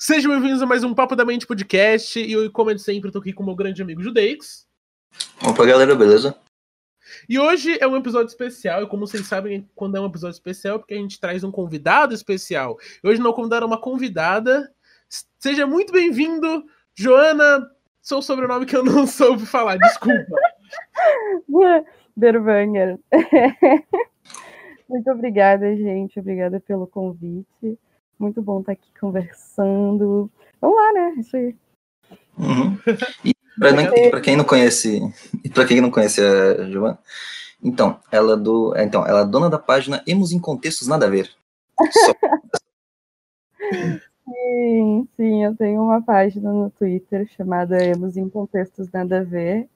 Sejam bem-vindos a mais um Papo da Mente podcast. E eu, como de sempre, tô aqui com o meu grande amigo Judeix. Opa, galera, beleza? E hoje é um episódio especial, e como vocês sabem, quando é um episódio especial, é porque a gente traz um convidado especial. E hoje não convidaram uma convidada. Seja muito bem-vindo, Joana, seu sobrenome que eu não soube falar, desculpa. Berwanger. Muito obrigada, gente. Obrigada pelo convite. Muito bom estar aqui conversando. Vamos lá, né? Isso aí. Uhum. E para quem não conhece, e para quem não conhece a Giovana, então, ela é do, então, ela é dona da página Emos em Contextos Nada a Ver. Só... sim, sim, eu tenho uma página no Twitter chamada Emos em Contextos Nada a Ver,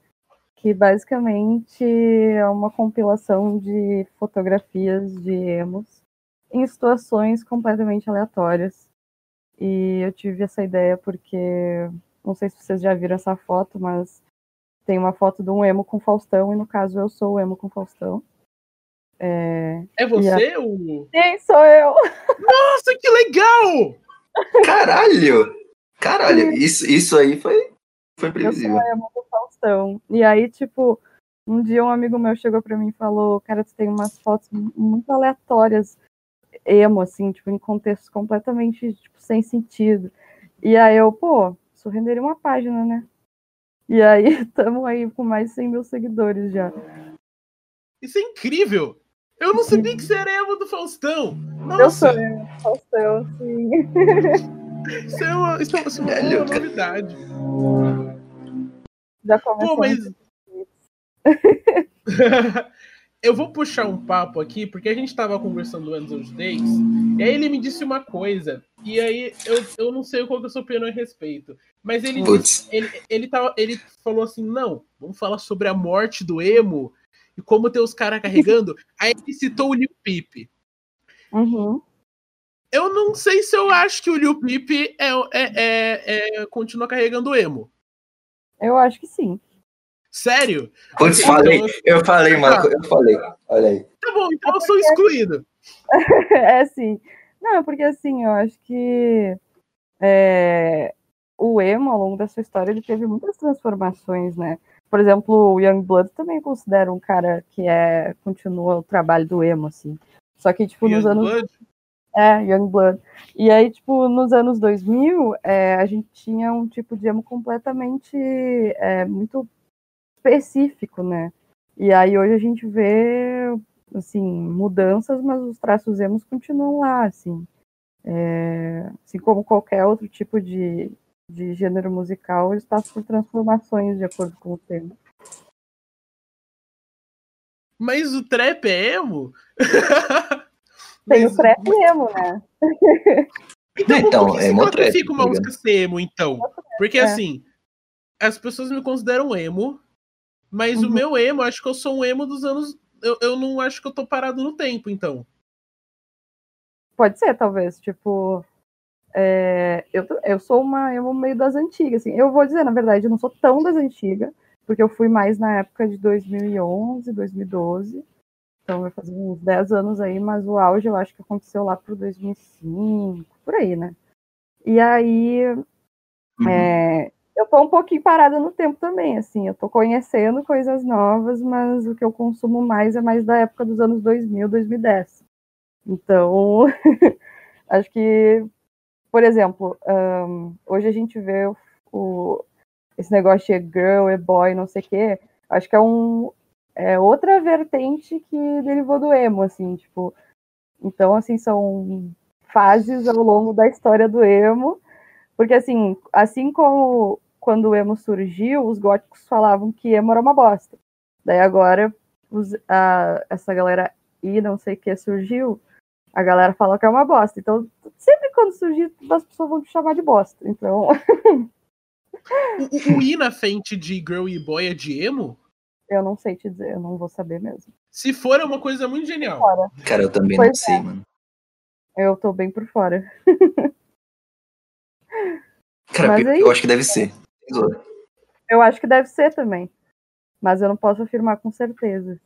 que basicamente é uma compilação de fotografias de emos em situações completamente aleatórias. E eu tive essa ideia porque, não sei se vocês já viram essa foto, mas tem uma foto de um emo com Faustão, e no caso eu sou o emo com Faustão. É, é você? A... O... Sim, sou eu! Nossa, que legal! Caralho! Caralho, isso, isso aí foi, foi previsível. Eu sou o emo do Faustão. E aí, tipo, um dia um amigo meu chegou pra mim e falou: Cara, tu tem umas fotos muito aleatórias emo, assim, tipo, em contextos completamente, tipo, sem sentido. E aí eu, pô, isso renderia uma página, né? E aí estamos aí com mais de 100 mil seguidores já. Isso é incrível! Eu não sabia que você era emo do Faustão! Nossa. Eu sou emo do Faustão, sim. Isso é uma, isso é uma, é uma novidade. Já começou. Pô, mas... eu vou puxar um papo aqui, porque a gente estava conversando antes dos days, e aí ele me disse uma coisa, e aí eu, eu não sei qual que é a sua opinião a respeito. Mas ele, disse, ele, ele, tava, ele falou assim: não, vamos falar sobre a morte do emo e como tem os caras carregando. aí ele citou o Lil Peep. Uhum. Eu não sei se eu acho que o Lil Peep é, é, é, é, continua carregando o emo. Eu acho que sim. Sério? Putz, então, falei, eu falei, mano, eu falei. Olha aí. Tá bom, então eu sou excluído. é sim. Não, porque assim, eu acho que é, o emo, ao longo dessa história, ele teve muitas transformações, né? Por exemplo, o Youngblood também considera um cara que é continua o trabalho do emo, assim. Só que, tipo, nos anos. Blood? É, Youngblood. E aí, tipo, nos anos 2000, é, a gente tinha um tipo de emo completamente é, muito específico, né? E aí hoje a gente vê, assim, mudanças, mas os traços emos continuam lá, assim. É, assim como qualquer outro tipo de, de gênero musical, eles passam por transformações de acordo com o tema. Mas o trap é emo? Tem Mas... o trap emo, né? Então, então por que é classifica uma tá música ser emo, então? Porque é. assim, as pessoas me consideram emo, mas uhum. o meu emo, acho que eu sou um emo dos anos. Eu, eu não acho que eu tô parado no tempo, então. Pode ser, talvez. Tipo. É, eu, eu sou uma emo meio das antigas, assim. Eu vou dizer, na verdade, eu não sou tão das antigas, porque eu fui mais na época de 2011, 2012. Então vai fazer uns 10 anos aí, mas o auge eu acho que aconteceu lá pro 2005, por aí, né? E aí. Uhum. É, eu tô um pouquinho parada no tempo também, assim, eu tô conhecendo coisas novas, mas o que eu consumo mais é mais da época dos anos 2000, 2010. Então, acho que, por exemplo, um, hoje a gente vê o, o, esse negócio de girl, e boy, não sei o quê, acho que é um é outra vertente que derivou do emo, assim, tipo, então, assim, são fases ao longo da história do emo, porque, assim, assim como quando o emo surgiu, os góticos falavam que emo era uma bosta. Daí agora, os, a, essa galera e não sei o que surgiu, a galera fala que é uma bosta. Então, sempre quando surgir, as pessoas vão te chamar de bosta. Então. o, o I na frente de girl e boy é de emo? Eu não sei te dizer, eu não vou saber mesmo. Se for, é uma coisa muito genial. Cara, eu também pois não sei, é. mano. Eu tô bem por fora. Cara, eu, eu acho que deve ser. Eu acho que deve ser também. Mas eu não posso afirmar com certeza.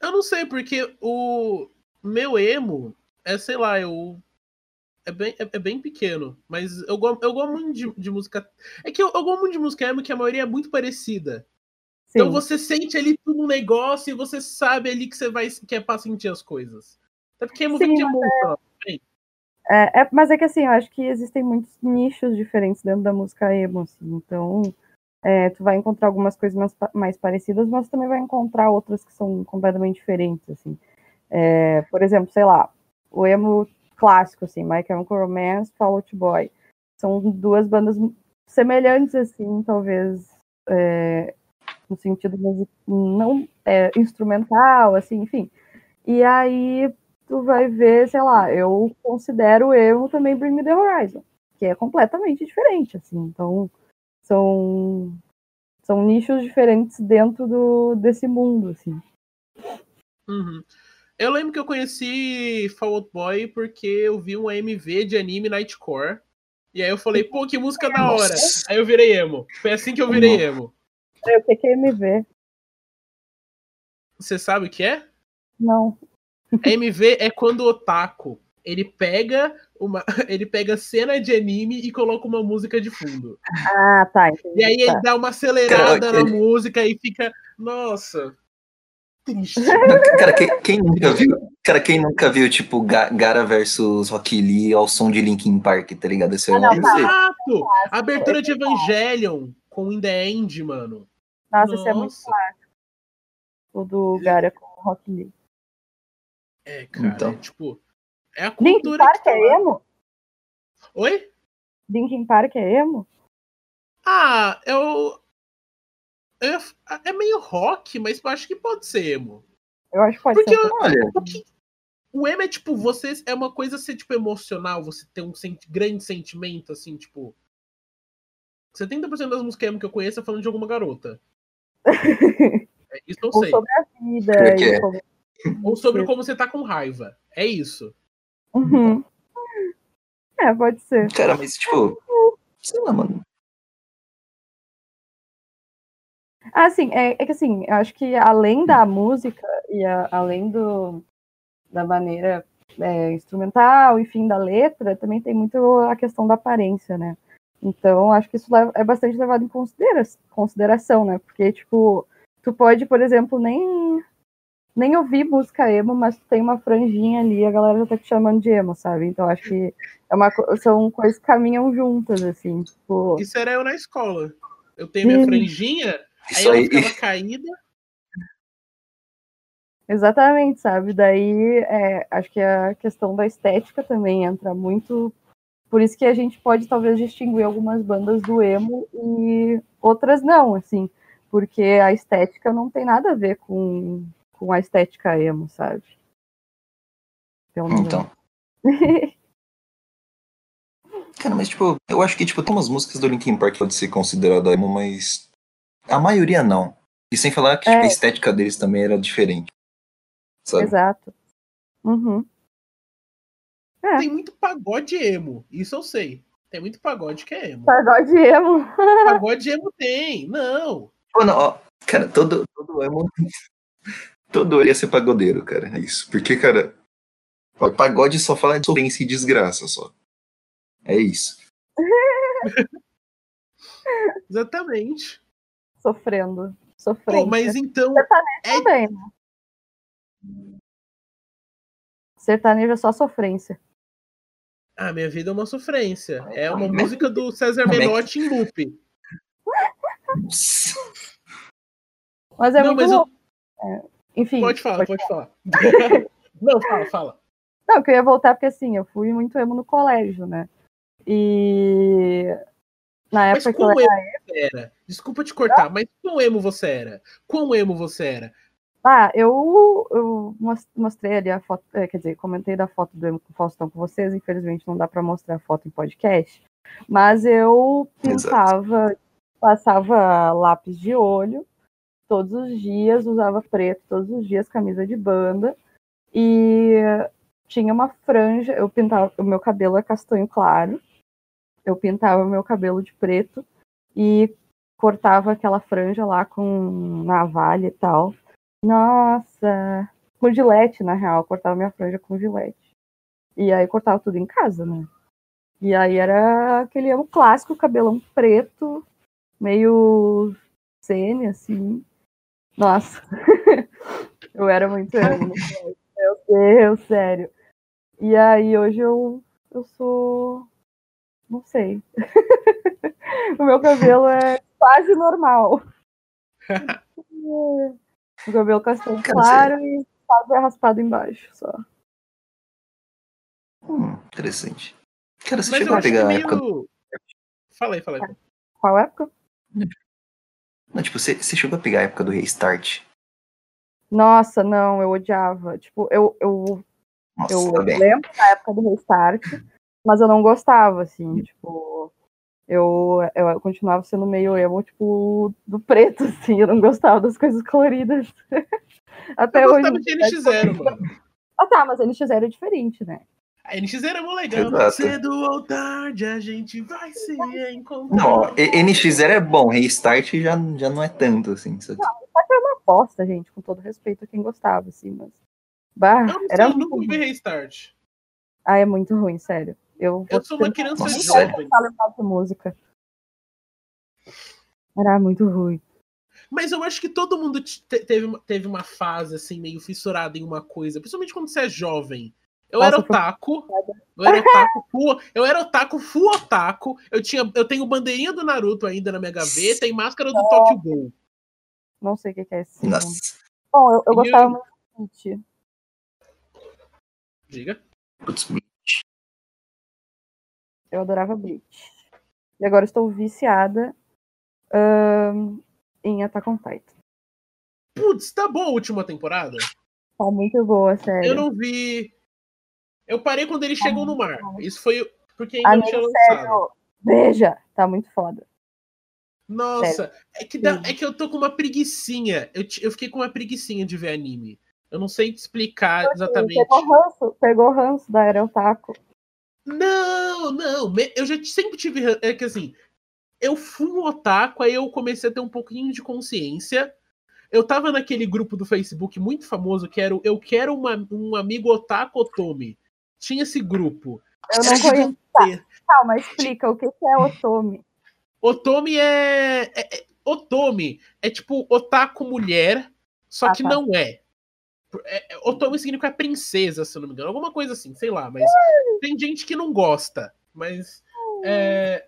Eu não sei, porque o meu emo é, sei lá, eu. É bem, é, é, bem pequeno, mas eu, eu gosto muito de, de música. É que eu, eu, gosto muito de música emo, que a maioria é muito parecida. Sim. Então você sente ali tudo um negócio e você sabe ali que você vai que é pra sentir as coisas. Até porque emo vem de. É, é, mas é que assim, eu acho que existem muitos nichos diferentes dentro da música emo, assim, então é, tu vai encontrar algumas coisas mais, mais, parecidas, mas também vai encontrar outras que são completamente diferentes, assim. É, por exemplo, sei lá, o emo clássico, assim, My Chemical Romance, Fall Out Boy. São duas bandas semelhantes, assim, talvez, é, no sentido não é, instrumental, assim, enfim. E aí tu vai ver, sei lá, eu considero emo também Bring Me The Horizon, que é completamente diferente, assim, então são, são nichos diferentes dentro do, desse mundo, assim. Uhum. Eu lembro que eu conheci Fall Out Boy porque eu vi um AMV de anime Nightcore. E aí eu falei, pô, que música da hora. Aí eu virei emo. Foi assim que eu virei emo. É, o que é MV? Você sabe o que é? Não. MV é quando o otaku ele pega uma, ele pega cena de anime e coloca uma música de fundo. Ah, tá. Entendi, e aí tá. ele dá uma acelerada Cara, na ele... música e fica, nossa, triste. Cara, quem, quem, nunca viu? Cara, quem nunca viu, tipo, Gara versus Rock Lee ao som de Linkin Park, tá ligado? Esse é ah, não, tá. Exato! Abertura de Evangelion com In The End, mano. Nossa, Nossa. esse é muito clássico. O do Gara com o Rock Lee. É, cara, então. é, tipo, é a cultura. Linkin Park é emo? Oi? Linkin Park é emo? Ah, eu. É, é meio rock, mas eu acho que pode ser emo. Eu acho que pode porque, ser. Olha, porque o emo é tipo, você é uma coisa ser tipo emocional, você ter um senti grande sentimento, assim, tipo. 70% das músicas emo que eu conheço é falando de alguma garota. É, isso eu sei. Ou sobre a vida. É Ou sobre como você tá com raiva. É isso. Uhum. É, pode ser. Cara, mas tipo. Sei lá, mano. Ah, sim, é, é que assim, eu acho que além da música e a, além do, da maneira é, instrumental, enfim, da letra, também tem muito a questão da aparência, né? Então, acho que isso é bastante levado em considera consideração, né? Porque, tipo, tu pode, por exemplo, nem nem ouvir música emo, mas tem uma franjinha ali, a galera já tá te chamando de emo, sabe? Então acho que é uma, são coisas que caminham juntas, assim. Tipo... Isso era eu na escola. Eu tenho minha franjinha, aí ela ficava caída. Exatamente, sabe? Daí é, acho que a questão da estética também entra muito. Por isso que a gente pode talvez distinguir algumas bandas do emo e outras não, assim, porque a estética não tem nada a ver com, com a estética emo, sabe? então. Cara, mas tipo, eu acho que tipo, tem umas músicas do Linkin Park que pode ser considerada emo, mas a maioria não. E sem falar que tipo, é. a estética deles também era diferente. Sabe? Exato. Uhum. É. Tem muito pagode emo, isso eu sei. Tem muito pagode que é emo. Pagode emo. pagode emo tem, não. Não ó, cara, todo, todo emo Todo ia ser pagodeiro, cara. É isso. Porque, cara, o pagode só fala de sofrência e desgraça só. É isso. Exatamente. Sofrendo. Sofrendo. mas então. Sertanejo é... também, né? Sertanejo é só sofrência. Ah, minha vida é uma sofrência. É uma música do César Menotti em loop. Mas é Não, muito mas eu... é, enfim. Pode falar, pode, falar. Não, fala, fala. Não, que eu ia voltar porque assim, eu fui muito emo no colégio, né? E na época mas que eu era... emo era? Desculpa te cortar, mas quão emo você era? Quão emo você era? Ah, eu, eu mostrei ali a foto, é, quer dizer, comentei da foto do emo com Faustão com vocês, infelizmente não dá para mostrar a foto em podcast, mas eu pintava, Exato. passava lápis de olho, todos os dias, usava preto todos os dias, camisa de banda. E tinha uma franja, eu pintava, o meu cabelo é castanho claro. Eu pintava o meu cabelo de preto e cortava aquela franja lá com navalha e tal. Nossa, com gilete, na real, cortava minha franja com gilete. E aí cortava tudo em casa, né? E aí era aquele emo clássico, cabelão preto, meio sene, assim. Nossa, eu era muito emo. Meu Deus, sério. E aí hoje eu, eu sou. Não sei. o meu cabelo é quase normal. o cabelo castanho claro e quase raspado embaixo só. Hum, interessante. Cara, você Mas chegou a pegar meio... a época. Do... Fala aí, fala aí. Qual época? Não, tipo, você, chegou a pegar a época do Restart? Nossa, não, eu odiava. Tipo, eu, eu, Nossa, eu tá lembro da época do Restart, mas eu não gostava, assim, tipo. Eu, eu continuava sendo meio emo, tipo, do preto, assim, eu não gostava das coisas coloridas. Até eu hoje. Eu gostava de NX0, mano. Ah tá, mas NX0 é diferente, né? A NX era muito legal. Exato. Cedo ou tarde a gente vai se encontrar. Não, NX0 é bom, Restart já, já não é tanto, assim. Só... Não, é uma bosta, gente, com todo respeito a quem gostava, assim, mas. Bah, eu não era sei, eu nunca vi Restart. Ah, é muito ruim, sério. Eu, eu sou uma criança jovem. de música. Era muito ruim. Mas eu acho que todo mundo teve, teve uma fase, assim, meio fissurada em uma coisa. Principalmente quando você é jovem. Eu era otaku. Eu era otaku, full, eu era otaku, full otaku. Eu, tinha, eu tenho bandeirinha do Naruto ainda na minha gaveta e máscara do Tokyo Ghoul. Não sei o que é esse. Nossa. Bom, eu, eu gostava eu... muito de Bleach. Diga. Eu adorava Bleach. E agora estou viciada um, em Attack on Titan. Putz, tá boa a última temporada? Tá muito boa, sério. Eu não vi. Eu parei quando eles chegam no mar. Isso foi porque ainda Amigo, não tinha lançado. Sério, veja, tá muito foda. Nossa, é que, dá, é que eu tô com uma preguiçinha. Eu, eu fiquei com uma preguicinha de ver anime. Eu não sei te explicar exatamente. Pegou ranço, pegou ranço da Era Otaku. Não, não. Eu já sempre tive. É que assim, eu fui um otaku, aí eu comecei a ter um pouquinho de consciência. Eu tava naquele grupo do Facebook muito famoso que era o Eu Quero uma, um Amigo Otaku Otome tinha esse grupo. Eu não conheço. Tá, calma, explica o que é Otome. Otome é, é, é Otome é tipo otaku mulher, só ah, que tá. não é. é. é Otome significa princesa, se eu não me engano. Alguma coisa assim, sei lá. Mas tem gente que não gosta. Mas. É,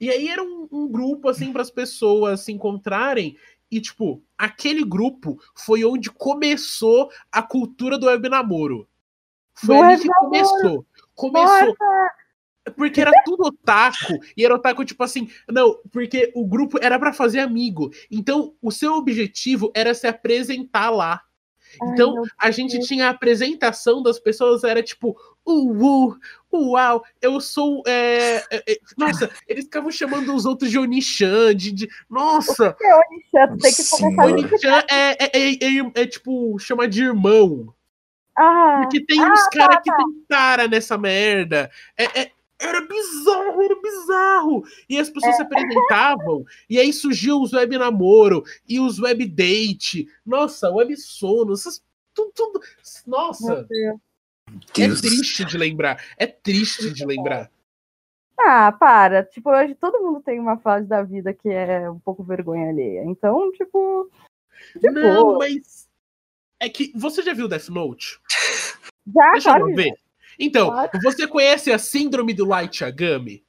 e aí era um, um grupo, assim, para as pessoas se encontrarem. E, tipo, aquele grupo foi onde começou a cultura do web namoro. Foi ali que começou. Começou. Porque era tudo otaku. E era otaku, tipo assim. Não, porque o grupo era para fazer amigo. Então, o seu objetivo era se apresentar lá. Então, Ai, a gente tinha a apresentação das pessoas, era tipo, uh, uau, eu sou. É, é, é, nossa, eles ficavam chamando os outros de Onichan, de. de nossa! O que é Onichan? Tu tem que começar Onichan é, é, é, é, tipo, chamar de irmão. Ah, Porque tem ah, uns caras tá, que tá. tem cara nessa merda. É, é, era bizarro, era bizarro. E as pessoas é. se apresentavam, e aí surgiu os web namoro e os web date. Nossa, web sono, essas, tudo, tudo. Nossa. É triste de lembrar. É triste de lembrar. Ah, para. Tipo, hoje todo mundo tem uma fase da vida que é um pouco vergonha alheia. Então, tipo. tipo... Não, mas é que você já viu Death Note? Já, Deixa claro. eu ver. Então, claro. você conhece a síndrome do Light Yagami?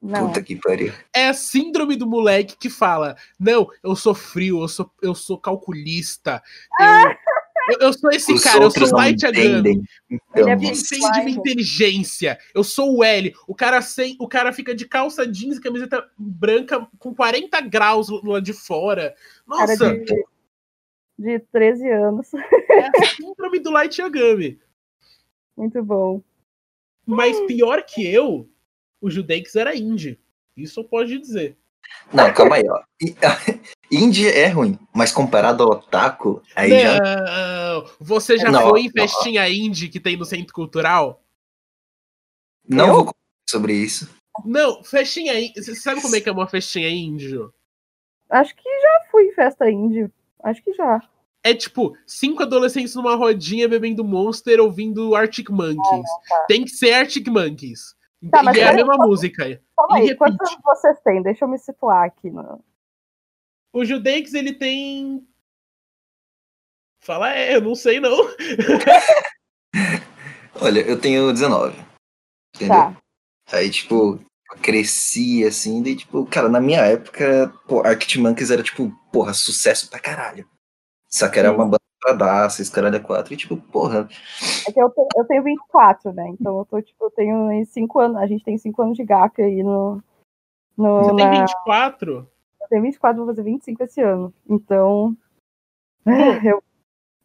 Não. Puta que pariu. É a síndrome do moleque que fala: Não, eu sou frio, eu sou, eu sou calculista. Eu, eu, eu sou esse Os cara, eu sou Light Yagami. Então, ele é de minha inteligência. Eu sou o L. O cara, sem, o cara fica de calça jeans e camiseta branca com 40 graus lá de fora. Nossa! Cara de de 13 anos. É a síndrome do Light Yagami. Muito bom. Mas pior que eu, o Judeix era indie. Isso eu posso dizer. Não, calma aí, ó. Indie é ruim, mas comparado ao Otaku, aí não, já. Você já não, foi em festinha não. indie que tem no Centro Cultural? Não eu? vou comentar sobre isso. Não, festinha indie. Você sabe como é que é uma festinha indie? Acho que já fui em festa indie. Acho que já. É tipo, cinco adolescentes numa rodinha bebendo Monster ouvindo Arctic Monkeys. Ah, tá. Tem que ser Arctic Monkeys. Tá, e é a mesma quantos- música. Calma aí, quantos vocês têm? Deixa eu me situar aqui. No... O Judeix, ele tem. Fala, é, eu não sei não. Olha, eu tenho 19. Entendeu? Tá. Aí, tipo, cresci assim, daí, tipo, cara, na minha época, pô, Arctic Monkeys era, tipo, porra, sucesso pra caralho. Só que era uma banda pra dar, esses caras da quatro, e tipo, porra, É que eu, te- eu tenho 24, né? Então eu tô, tipo, eu tenho 5 anos. A gente tem 5 anos de gap aí no. no Você tem na- 24? Eu tenho 24, vou fazer 25 esse ano. Então. Eu,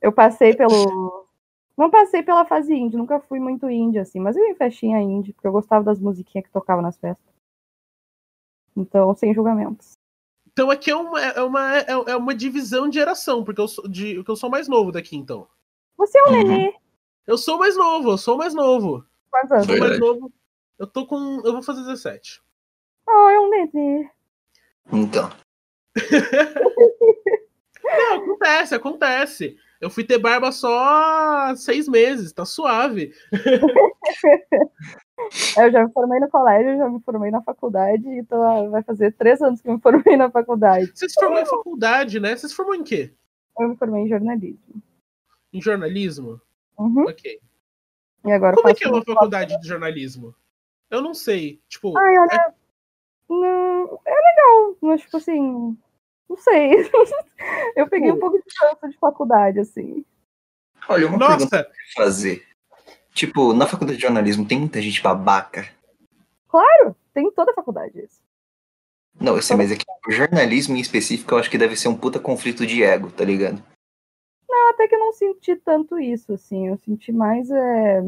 eu passei pelo. Não passei pela fase indie, nunca fui muito indie, assim, mas eu ia em festinha indie, porque eu gostava das musiquinhas que tocavam nas festas. Então, sem julgamentos. Então aqui é uma, é uma, é é uma divisão de geração, porque eu sou, de, eu sou mais novo daqui, então. Você é um Uhum. nenê. Eu sou mais novo, eu sou mais novo. Quantos anos? Sou mais novo. Eu tô com. Eu vou fazer 17. Oh, é um nenê. então. Não, acontece, acontece. Eu fui ter barba só há seis meses, tá suave. Eu já me formei no colégio, já me formei na faculdade, então vai fazer três anos que eu me formei na faculdade. Você se formou em faculdade, né? Você se formou em quê? Eu me formei em jornalismo. Em jornalismo? Uhum. Ok. E agora Como é que é uma faculdade de jornalismo? Eu não sei. Tipo, Ai, olha. Não, é legal, mas tipo assim. Não sei. Eu peguei um Pô. pouco de cansa de faculdade, assim. Olha, uma pergunta nossa, fazer. Tipo, na faculdade de jornalismo tem muita gente babaca. Claro, tem em toda a faculdade isso. Não, eu sei, mas é que o jornalismo em específico eu acho que deve ser um puta conflito de ego, tá ligado? Não, até que eu não senti tanto isso, assim. Eu senti mais. É,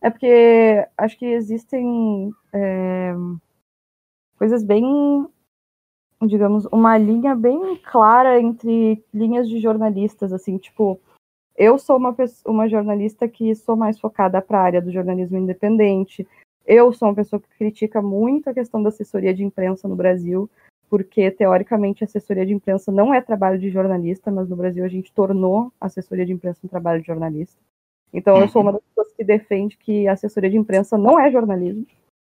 é porque acho que existem é, coisas bem. Digamos, uma linha bem clara entre linhas de jornalistas, assim, tipo. Eu sou uma, uma jornalista que sou mais focada para a área do jornalismo independente. Eu sou uma pessoa que critica muito a questão da assessoria de imprensa no Brasil, porque teoricamente a assessoria de imprensa não é trabalho de jornalista, mas no Brasil a gente tornou a assessoria de imprensa um trabalho de jornalista. Então eu sou uma das pessoas que defende que a assessoria de imprensa não é jornalismo,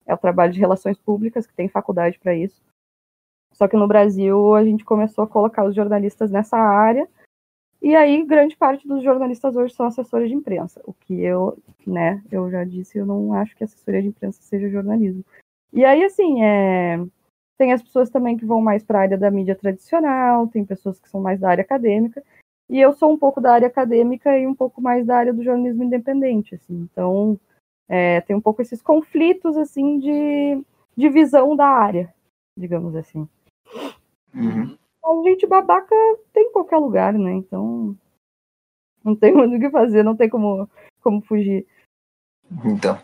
é o trabalho de relações públicas, que tem faculdade para isso. Só que no Brasil a gente começou a colocar os jornalistas nessa área, e aí grande parte dos jornalistas hoje são assessores de imprensa, o que eu, né, eu já disse, eu não acho que assessoria de imprensa seja jornalismo. E aí, assim, é, tem as pessoas também que vão mais para a área da mídia tradicional, tem pessoas que são mais da área acadêmica, e eu sou um pouco da área acadêmica e um pouco mais da área do jornalismo independente, assim. Então, é, tem um pouco esses conflitos, assim, de, de visão da área, digamos assim. Uhum. A gente babaca tem em qualquer lugar, né? Então, não tem muito o que fazer, não tem como, como fugir. Então.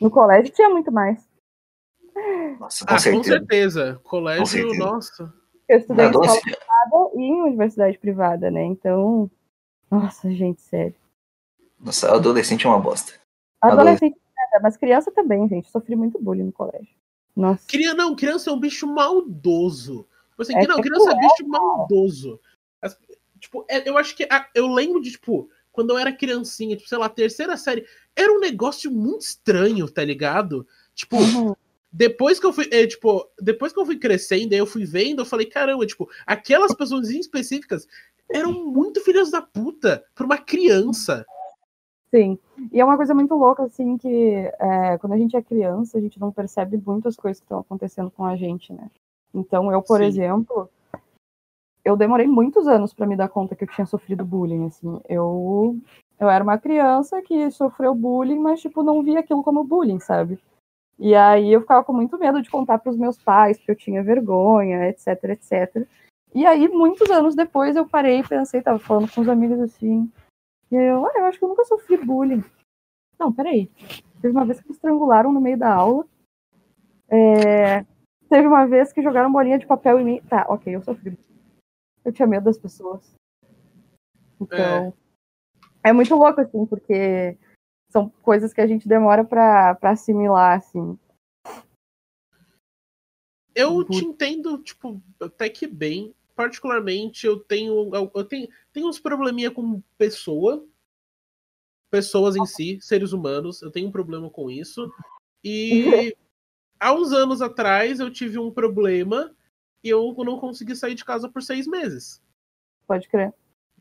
No colégio tinha muito mais. Nossa, com ah, com certeza. certeza. Colégio, certeza. nossa. Eu estudei em escola adolescência- privada e em universidade privada, né? Então, nossa, gente, sério. Nossa, adolescente é uma bosta. Adolescente, nada, mas criança também, gente. Sofri muito bullying no colégio. Nossa. Criança, não, criança é um bicho maldoso. Tipo Assim, É não, que criança é cruel, bicho maldoso. As- tipo, é- eu acho que. a- eu lembro de, tipo, quando eu era criancinha, tipo, sei lá, terceira série, era um negócio muito estranho, tá ligado? Tipo, Uhum. depois que eu fui, é, tipo, depois que eu fui crescendo, aí eu fui vendo, eu falei, caramba, tipo, aquelas pessoas específicas eram muito filhas da puta pra uma criança. Sim. E é uma coisa muito louca, assim, que é, quando a gente é criança, a gente não percebe muitas coisas que estão acontecendo com a gente, né? Então, eu, por Sim. exemplo, eu demorei muitos anos para me dar conta que eu tinha sofrido bullying, assim. Eu, eu era uma criança que sofreu bullying, mas, tipo, não via aquilo como bullying, sabe? E aí eu ficava com muito medo de contar para os meus pais, porque eu tinha vergonha, etc, etc. E aí, muitos anos depois, eu parei e pensei, tava falando com os amigos assim, e eu, ah, eu acho que eu nunca sofri bullying. Não, peraí. Teve uma vez que me estrangularam no meio da aula. É, Teve uma vez que jogaram bolinha de papel em mim. Tá, ok, eu sofri. Eu tinha medo das pessoas. Então. É, muito louco, assim, porque são coisas que a gente demora pra, pra assimilar, assim. Eu Uhum. te entendo, tipo, até que bem. Particularmente, eu tenho. Eu tenho, tenho uns probleminha com pessoa. pessoas em si, seres humanos. Eu tenho um problema com isso. E há uns anos atrás eu tive um problema e eu não consegui sair de casa por seis meses. Pode crer.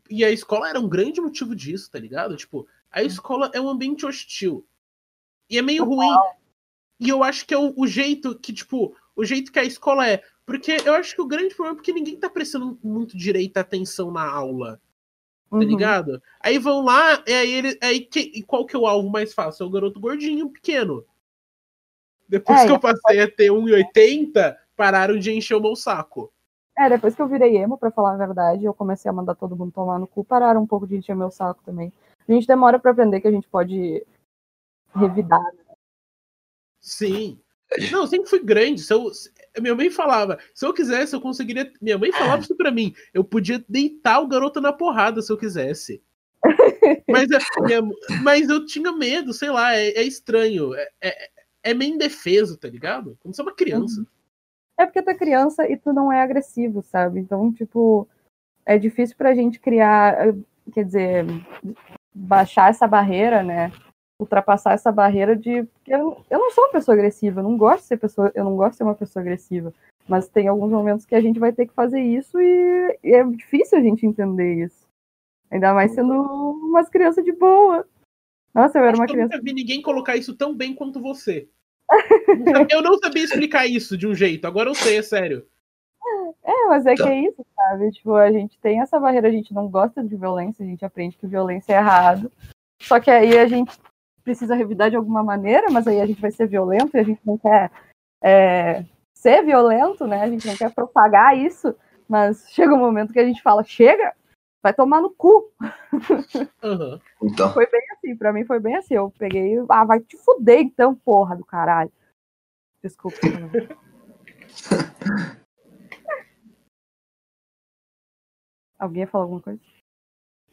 E a escola era um grande motivo disso, tá ligado? Tipo, a escola é um ambiente hostil. E é meio ruim. E eu acho que é o, o, jeito que, tipo, o jeito que a escola é. Porque eu acho que o grande problema é porque ninguém tá prestando muito direito atenção na aula. Tá uhum. ligado? Aí vão lá, e aí ele. Aí que, e qual que é o alvo mais fácil? É o garoto gordinho, pequeno. Depois é, que eu passei a ter 1,80, pararam de encher o meu saco. É, depois que eu virei emo, pra falar a verdade, eu comecei a mandar todo mundo tomar no cu, pararam um pouco de encher meu saco também. A gente demora para aprender que a gente pode revidar. Né? Sim. Não, eu sempre fui grande. Se eu, minha mãe falava, se eu quisesse, eu conseguiria. Minha mãe falava isso pra mim. Eu podia deitar o garoto na porrada se eu quisesse. mas, é, minha, mas eu tinha medo, sei lá, é, é estranho. É, é, é, meio indefeso, tá ligado? Como se é uma criança. É porque tu é criança e tu não é agressivo, sabe? Então, tipo, é difícil pra gente criar, quer dizer, baixar essa barreira, né? Ultrapassar essa barreira de eu, eu não sou uma pessoa agressiva, eu não gosto de ser pessoa, eu não gosto de ser uma pessoa agressiva, mas tem alguns momentos que a gente vai ter que fazer isso e, e é difícil a gente entender isso. Ainda mais sendo umas crianças de boa. Nossa, eu era Acho uma criança. Eu nunca vi ninguém colocar isso tão bem quanto você. eu não sabia explicar isso de um jeito, agora eu sei, é sério. É, mas é que é isso, sabe? Tipo, a gente tem essa barreira, a gente não gosta de violência, a gente aprende que violência é errado. Só que aí a gente precisa revidar de alguma maneira, mas aí a gente vai ser violento e a gente não quer é, ser violento, né? A gente não quer propagar isso, mas chega um momento que a gente fala, chega, vai tomar no cu. Uhum. Então. Foi bem assim, pra mim foi bem assim. Eu peguei, ah, vai te fuder então, porra do caralho. Desculpa. Alguém ia falar alguma coisa?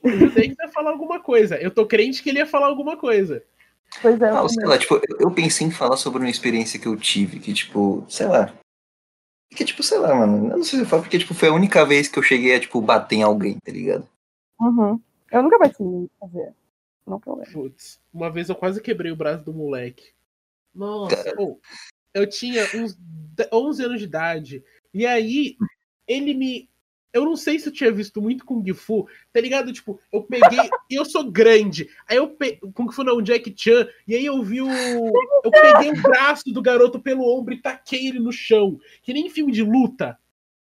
Eu tenho que falar alguma coisa. Eu tô crente que ele ia falar alguma coisa. Pois é. Não, sei lá, tipo, eu pensei em falar sobre uma experiência que eu tive, que, tipo, sei lá. Que, tipo, sei lá, mano. Eu não sei se eu falo, porque, tipo, foi a única vez que eu cheguei a, tipo, bater em alguém, tá ligado? Uhum. Eu nunca bati em fazer. Não problema. Putz, uma vez eu quase quebrei o braço do moleque. Nossa, oh, eu tinha uns 11 anos de idade. E aí, ele me eu não sei se eu tinha visto muito Kung Fu, tá ligado? Tipo, eu peguei. e eu sou grande. Aí eu peguei. Kung Fu não, Jack Chan. E aí eu vi o. Eu peguei o braço do garoto pelo ombro e taquei ele no chão. Que nem filme de luta.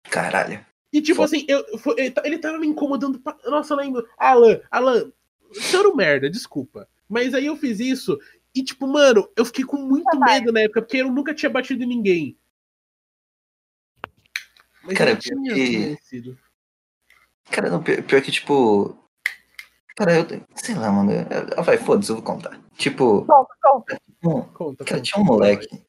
Caralho. E tipo assim, eu, ele tava me incomodando. Pra... Nossa, eu lembro. Alan, Alan, você era um merda, desculpa. Mas aí eu fiz isso. E, tipo, mano, eu fiquei com muito medo na época, porque eu nunca tinha batido em ninguém. Mas cara, pior que... Cara, não, pior, pior, que, tipo... Cara, eu... Sei lá, mano. Eu... Vai, foda-se, eu vou contar. Tipo... Conta, conta. Um, conta cara, tinha um moleque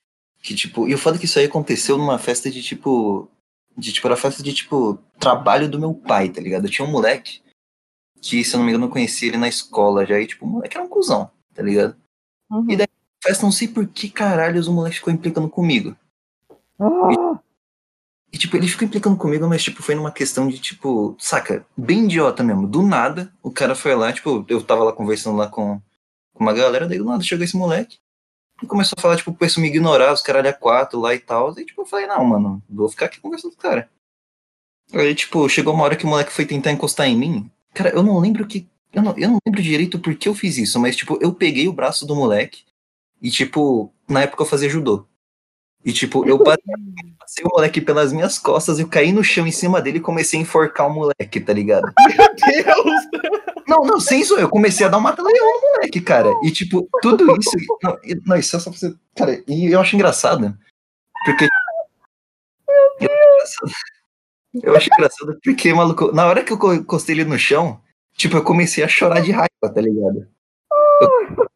que, tipo... E o foda é que isso aí aconteceu numa festa de, tipo... De, tipo, era festa de, tipo, trabalho do meu pai, tá ligado? Eu tinha um moleque que, se eu não me engano, eu conheci ele na escola já. E, tipo, o moleque era um cuzão, tá ligado? Uhum. E daí, festa, não sei por que caralhos o moleque ficou implicando comigo. Ah. E, e, tipo, ele ficou implicando comigo, mas, tipo, foi numa questão de, tipo, saca, bem idiota mesmo. Do nada, o cara foi lá, tipo, eu tava lá conversando lá com, com uma galera, daí do nada chegou esse moleque e começou a falar, tipo, pra me ignorar, os caralho a quatro lá e tal. E, tipo, eu falei, não, mano, vou ficar aqui conversando com o cara. Aí, tipo, chegou uma hora que o moleque foi tentar encostar em mim. Cara, eu não lembro que. Eu não, eu não lembro direito por que eu fiz isso, mas, tipo, eu peguei o braço do moleque e, tipo, na época eu fazia judô. E, tipo, eu passei o moleque pelas minhas costas, eu caí no chão em cima dele e comecei a enforcar o moleque, tá ligado? Meu Deus! Não, não, sem isso, eu comecei a dar um mata-leão no moleque, cara. E, tipo, tudo isso. Não, não, isso é só pra você. Cara, e eu acho engraçado. Porque. Meu Deus! Eu acho engraçado porque, maluco, na hora que eu encostei ele no chão, tipo, eu comecei a chorar de raiva, tá ligado? Eu,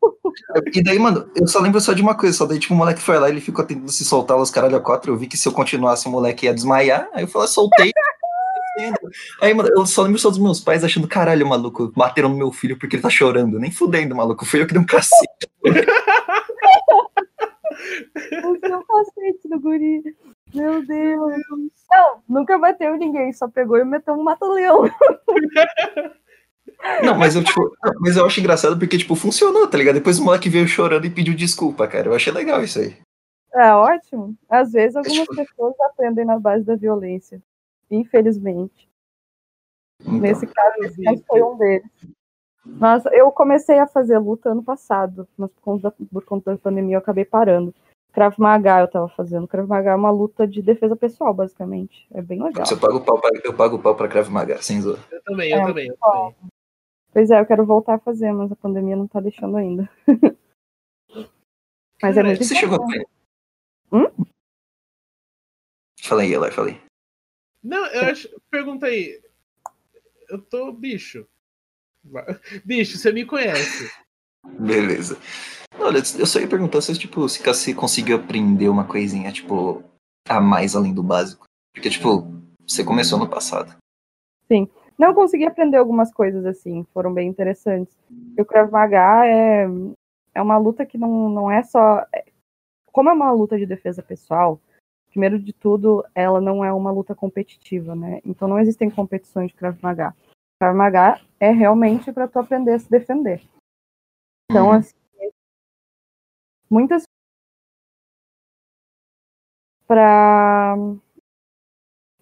e daí, mano, eu só lembro só de uma coisa, só daí, tipo, o moleque foi lá, ele ficou tentando se soltar os caralho a quatro, eu vi que se eu continuasse o moleque ia desmaiar, aí eu falei, soltei. Aí, mano, eu só lembro só dos meus pais achando, caralho, maluco, bateram no meu filho porque ele tá chorando. Nem fudendo, maluco, fui eu que dei um cacete. o seu cacete do guri. Meu Deus. Não, nunca bateu ninguém, só pegou e meteu um mata-leão. Não, mas eu, tipo, mas eu acho engraçado porque, tipo, funcionou, tá ligado? Depois o moleque veio chorando e pediu desculpa, cara. Eu achei legal isso aí. É ótimo. Às vezes algumas tipo- pessoas aprendem na base da violência. Infelizmente. Então, Nesse caso, Eu esse foi um deles. Nossa, eu comecei a fazer luta ano passado, mas por conta da, por conta da pandemia eu acabei parando. Krav Maga eu tava fazendo. Krav Maga é uma luta de defesa pessoal, basicamente. É bem legal. eu pago o pau pra, eu pago o pau pra Krav Maga, sem zoar. Eu também, eu É, também, eu também. Pois é, eu quero voltar a fazer, mas a pandemia não tá deixando ainda. mas é muito Você chegou a aprender? Fala aí, Eloy, fala aí. Não, eu acho. Pergunta aí. Eu tô bicho. Bicho, você me conhece. Beleza. Olha, eu só ia perguntar se, tipo, se você conseguiu aprender uma coisinha, tipo, a mais além do básico. Porque, tipo, você começou no passado. Não consegui aprender algumas coisas assim, foram bem interessantes. E o Krav Maga é, é uma luta que não, não é só. é- Como é uma luta de defesa pessoal, primeiro de tudo, ela não é uma luta competitiva, né? Então não existem competições de Krav Maga. Krav Maga é realmente para tu aprender a se defender. Então, Uhum. assim, muitas para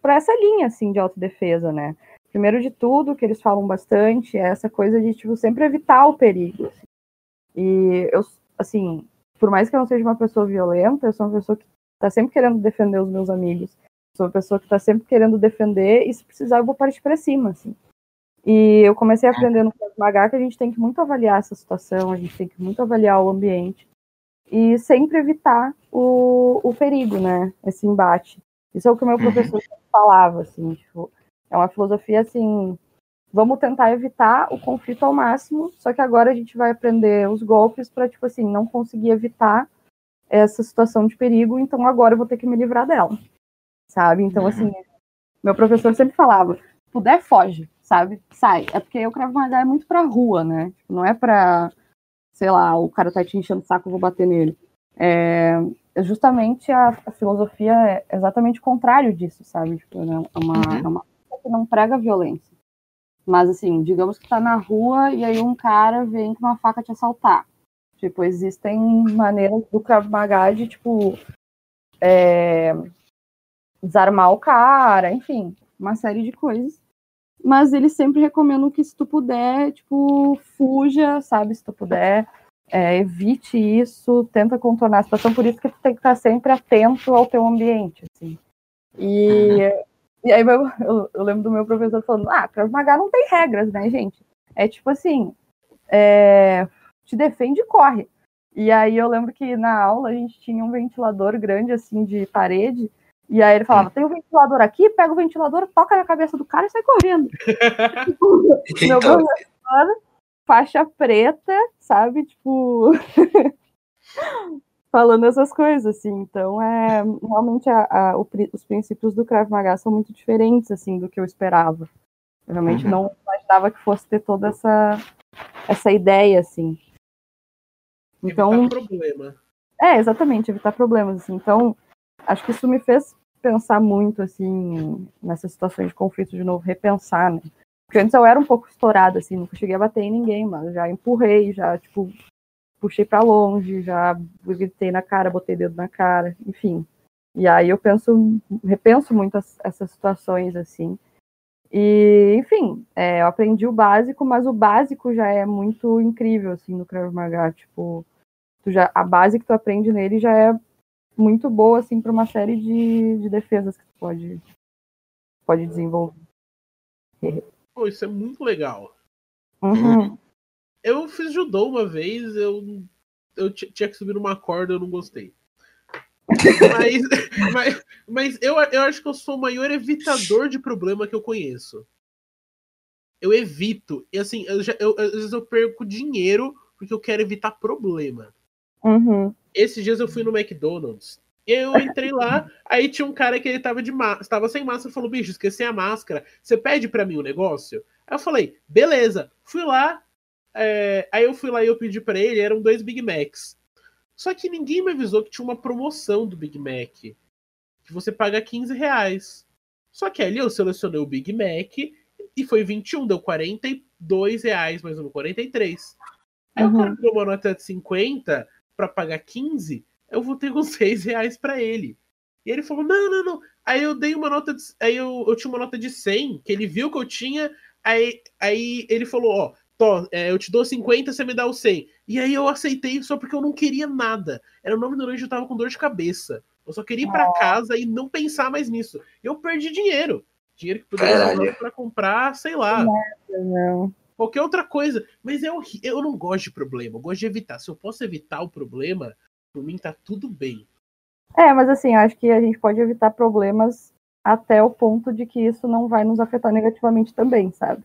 para essa linha assim de autodefesa, né? Primeiro de tudo, que eles falam bastante, é essa coisa de tipo sempre evitar o perigo. assim. E eu assim, por mais que eu não seja uma pessoa violenta, eu sou uma pessoa que tá sempre querendo defender os meus amigos. Sou uma pessoa que tá sempre querendo defender e se precisar eu vou partir para cima, assim. E eu comecei a aprender no Krav Maga que a gente tem que muito avaliar essa situação, a gente tem que muito avaliar o ambiente e sempre evitar o, o perigo, né? Esse embate. Isso é o que o meu Uhum. professor sempre falava, assim, tipo, é uma filosofia assim, vamos tentar evitar o conflito ao máximo, só que agora a gente vai aprender os golpes para tipo assim, não conseguir evitar essa situação de perigo, então agora eu vou ter que me livrar dela. Sabe? Então Uhum. assim, meu professor sempre falava, puder foge, sabe? Sai. É porque o Krav Maga é muito pra rua, né? Tipo, não é pra, sei lá, o cara tá te enchendo o saco, eu vou bater nele. É, é justamente a, a filosofia é exatamente o contrário disso, sabe? Tipo, né? é uma, Uhum. é uma que não prega violência. Mas assim, digamos que tá na rua e aí um cara vem com uma faca te assaltar. Tipo, existem maneiras do Krav Maga de, tipo, é, desarmar o cara, enfim, uma série de coisas. Mas eles sempre recomendam que se tu puder, tipo, fuja, sabe? Se tu puder, é, evite isso, tenta contornar a situação, por isso que tu tem que estar sempre atento ao teu ambiente, assim. E, e aí eu, eu, eu lembro do meu professor falando, ah, Krav Maga não tem regras, né, gente? É tipo assim, é, te defende e corre. E aí eu lembro que na aula a gente tinha um ventilador grande, assim, de parede, e aí ele falava, tem um ventilador aqui, pega o ventilador, toca na cabeça do cara e sai correndo. Meu Então, professor, faixa preta, sabe? Tipo. falando essas coisas, assim. Então, é realmente a, a- o os princípios do Krav Maga são muito diferentes, assim, do que eu esperava. Eu realmente Uhum. não imaginava que fosse ter toda essa, essa ideia, assim. Então, Evitar problema. é, exatamente, evitar problemas. Assim. Então, acho que isso me fez pensar muito, assim, nessas situações de conflito de novo, repensar, né? Porque antes eu era um pouco estourada, assim, nunca cheguei a bater em ninguém, mas já empurrei, já, tipo, puxei pra longe, já gritei na cara, botei dedo na cara, enfim. E aí eu penso, repenso muito as- essas situações, assim. E, enfim, é, eu aprendi o básico, mas o básico já é muito incrível, assim, no Krav Maga, tipo, tu já, a base que tu aprende nele já é muito boa, assim, para uma série de, de defesas que tu pode, pode desenvolver. Pô, isso é muito legal. Uhum. Eu fiz judô uma vez, eu, eu ti- tinha que subir numa corda, eu não gostei. Mas, mas, mas eu, eu acho que eu sou o maior evitador de problema que eu conheço. Eu evito. E assim, eu já, eu- às vezes eu perco dinheiro porque eu quero evitar problema. Uhum. Esses dias eu fui no McDonald's. Eu entrei lá, aí tinha um cara que ele tava de tava sem máscara, falou: "Bicho, esqueci a máscara. Você pede pra mim o negócio?" Aí eu falei: "Beleza". Fui lá, é, aí eu fui lá e eu pedi pra ele, eram dois Big Macs. Só que ninguém me avisou que tinha uma promoção do Big Mac, que você paga 15 reais. Só que ali eu selecionei o Big Mac e foi 21, deu 40 e dois reais, mais um 43. Aí Uhum. o cara me deu uma nota de 50 pra pagar 15, eu vou ter com 6 reais pra ele. E ele falou, não, não, não. Aí eu dei uma nota de. Aí eu, eu tinha uma nota de 100, que ele viu que eu tinha. Aí, aí ele falou, ó, Tó, é, eu te dou 50, você me dá o 100. E aí eu aceitei só porque eu não queria nada. Era o nome do lanche, eu tava com dor de cabeça. Eu só queria ir pra casa e não pensar mais nisso. Eu perdi dinheiro. Dinheiro que poderia usado pra comprar, sei lá, Não. qualquer outra coisa. Mas é horri- eu não gosto de problema, eu gosto de evitar. Se eu posso evitar o problema, por mim tá tudo bem. É, mas assim, acho que a gente pode evitar problemas até o ponto de que isso não vai nos afetar negativamente também, sabe?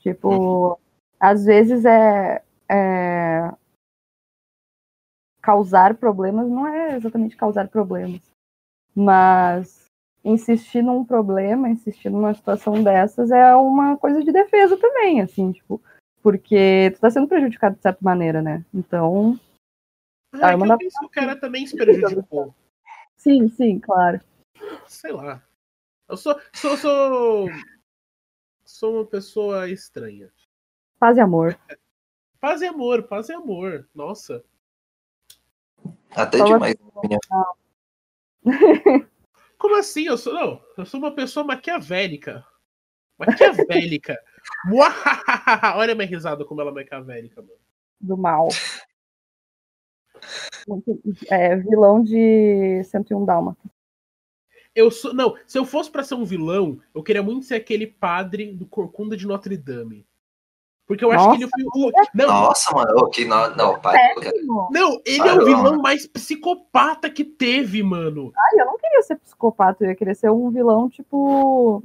Tipo, às vezes é, é- causar problemas não é exatamente causar problemas, mas insistir num problema, insistir numa situação dessas é uma coisa de defesa também, assim, tipo, porque tu tá sendo prejudicado de certa maneira, né? Então, Ah, Ah, é que manda- eu penso que o cara também se prejudicou. sim, sim, claro. Sei lá. Eu sou. sou, sou, sou uma pessoa estranha. Paz e amor. Paz e amor, paz e amor. Nossa. Até Fala demais, na minha opinião. Como assim? Eu sou. Não, eu sou uma pessoa maquiavélica. Maquiavélica. Olha a minha risada como ela é maquiavélica, mano. do mal. É, vilão de 101 Dálmata. Eu sou. Não, se eu fosse pra ser um vilão, eu queria muito ser aquele padre do Corcunda de Notre Dame. Porque eu acho que ele foi o. Não, Nossa, mano, que não, não, pai, não, ele é o vilão mais psicopata que teve, mano. Ai, eu não queria ser psicopata, eu ia querer ser um vilão tipo.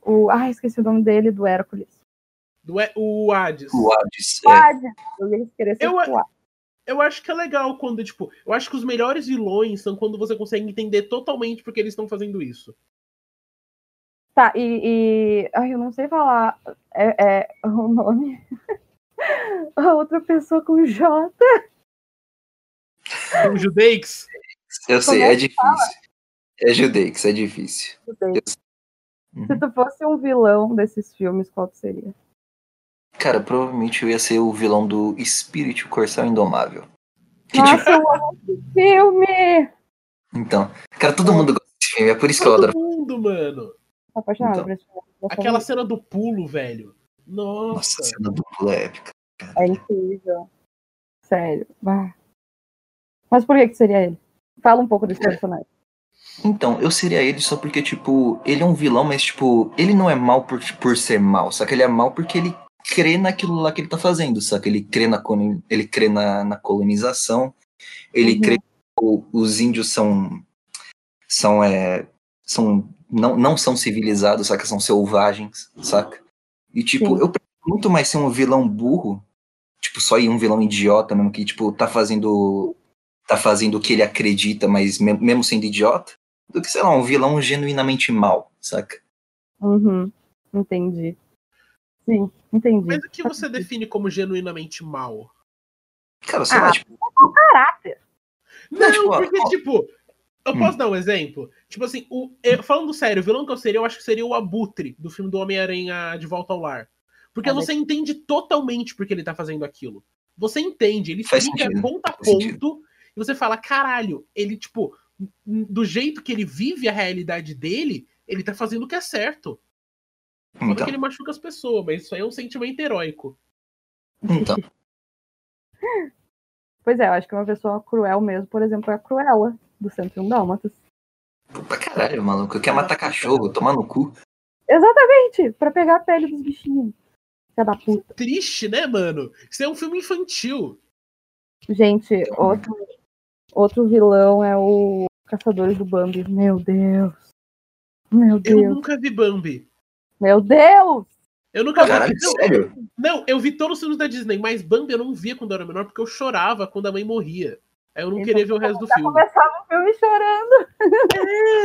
O... Ai, esqueci o nome dele, do Hércules. Do, é- o Hades. O Hades, é. Hades. Eu ia querer ser Eu- tipo Hades. Eu acho que é legal quando, tipo, eu acho que os melhores vilões são quando você consegue entender totalmente porque eles estão fazendo isso. Tá, e, e- Ai, eu não sei falar é, é, o nome. A outra pessoa com J. O Judeix. Eu sei, é é difícil. É judeix, é difícil. Uhum. Se tu fosse um vilão desses filmes, qual tu seria? Cara, provavelmente eu ia ser o vilão do Spirit, o Corcel Indomável. Que, tipo, Nossa, eu amo esse filme! então, cara, todo mundo gosta desse filme, é por isso que eu Todo adoro. mundo, mano. Tô apaixonada Então. por esse filme. Aquela cena do pulo, velho. Nossa. Nossa, a cena dupla é épica. É incrível. Sério. Bah. Mas por que que seria ele? Fala um pouco desse personagem. Então, eu seria ele só porque, tipo, ele é um vilão, mas, tipo, ele não é mal por, por ser mal, só que ele é mal porque ele crê naquilo lá que ele tá fazendo, saca? Ele crê na, ele crê na, na colonização, ele Uhum. crê que os índios são, são, é, são não, não são civilizados, saca? São selvagens, saca? E, tipo, Sim. eu prefiro muito mais ser um vilão burro, tipo, só ir um vilão idiota mesmo, que, tipo, tá fazendo tá fazendo o que ele acredita, mas me- mesmo sendo idiota, do que, sei lá, um vilão genuinamente mal, saca? Uhum. Entendi. Sim, entendi. Mas o que você define como genuinamente mal? Cara, sei Ah, lá, tipo, Caráter. Não, tipo, ó, porque, ó. tipo, eu Hum. posso dar um exemplo? Tipo assim, o, eu- falando sério, o vilão que eu seria, eu acho que seria o Abutre, do filme do Homem-Aranha de Volta ao Lar. Porque Ah, você entende totalmente porque ele tá fazendo aquilo. Você entende, ele Faz explica sentido, ponto a faz sentido. ponto, e você fala, caralho, ele, tipo, do jeito que ele vive a realidade dele, ele tá fazendo o que é certo. Então, que ele machuca as pessoas, mas isso aí é um sentimento heróico. então, Pois é, eu acho que uma pessoa cruel mesmo, por exemplo, é a Cruella, do 101 Dálmatas. pra caralho, maluco, quer matar cachorro, tomar no cu. Exatamente! Pra pegar a pele dos bichinhos. Filha da puta. Triste, né, mano? Isso é um filme infantil. Gente, outro, outro vilão é o Caçadores do Bambi. Meu Deus. Meu Eu Deus. nunca vi Bambi. Meu Deus! Eu nunca vi. Caralho, Não, sério? Não, eu vi todos os filmes da Disney, mas Bambi eu não via quando eu era menor porque eu chorava quando a mãe morria. Aí eu não Então, queria ver o resto do Já filme. começava o filme chorando.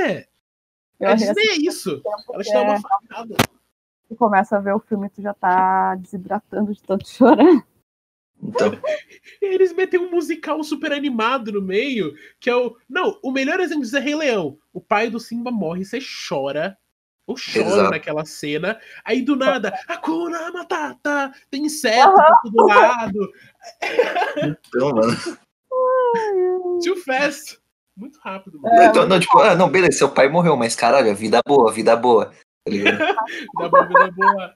É, Eu a Disney é isso. Ela te dá é, uma facada. tu começa a ver o filme e tu já tá desidratando de tanto chorar. Então, E eles metem um musical super animado no meio, que é o. Não, o melhor exemplo disso é Rei Leão. O pai do Simba morre, você chora. Eu choro Exato. naquela cena. Aí do nada, Akuna Matata, tem inseto uhum. por todo lado. Então, mano. Too fast. Muito rápido, mano. É, então, não, tipo, ah, não, beleza, seu pai morreu, mas caralho, vida boa, vida boa. Tá vida boa, vida boa.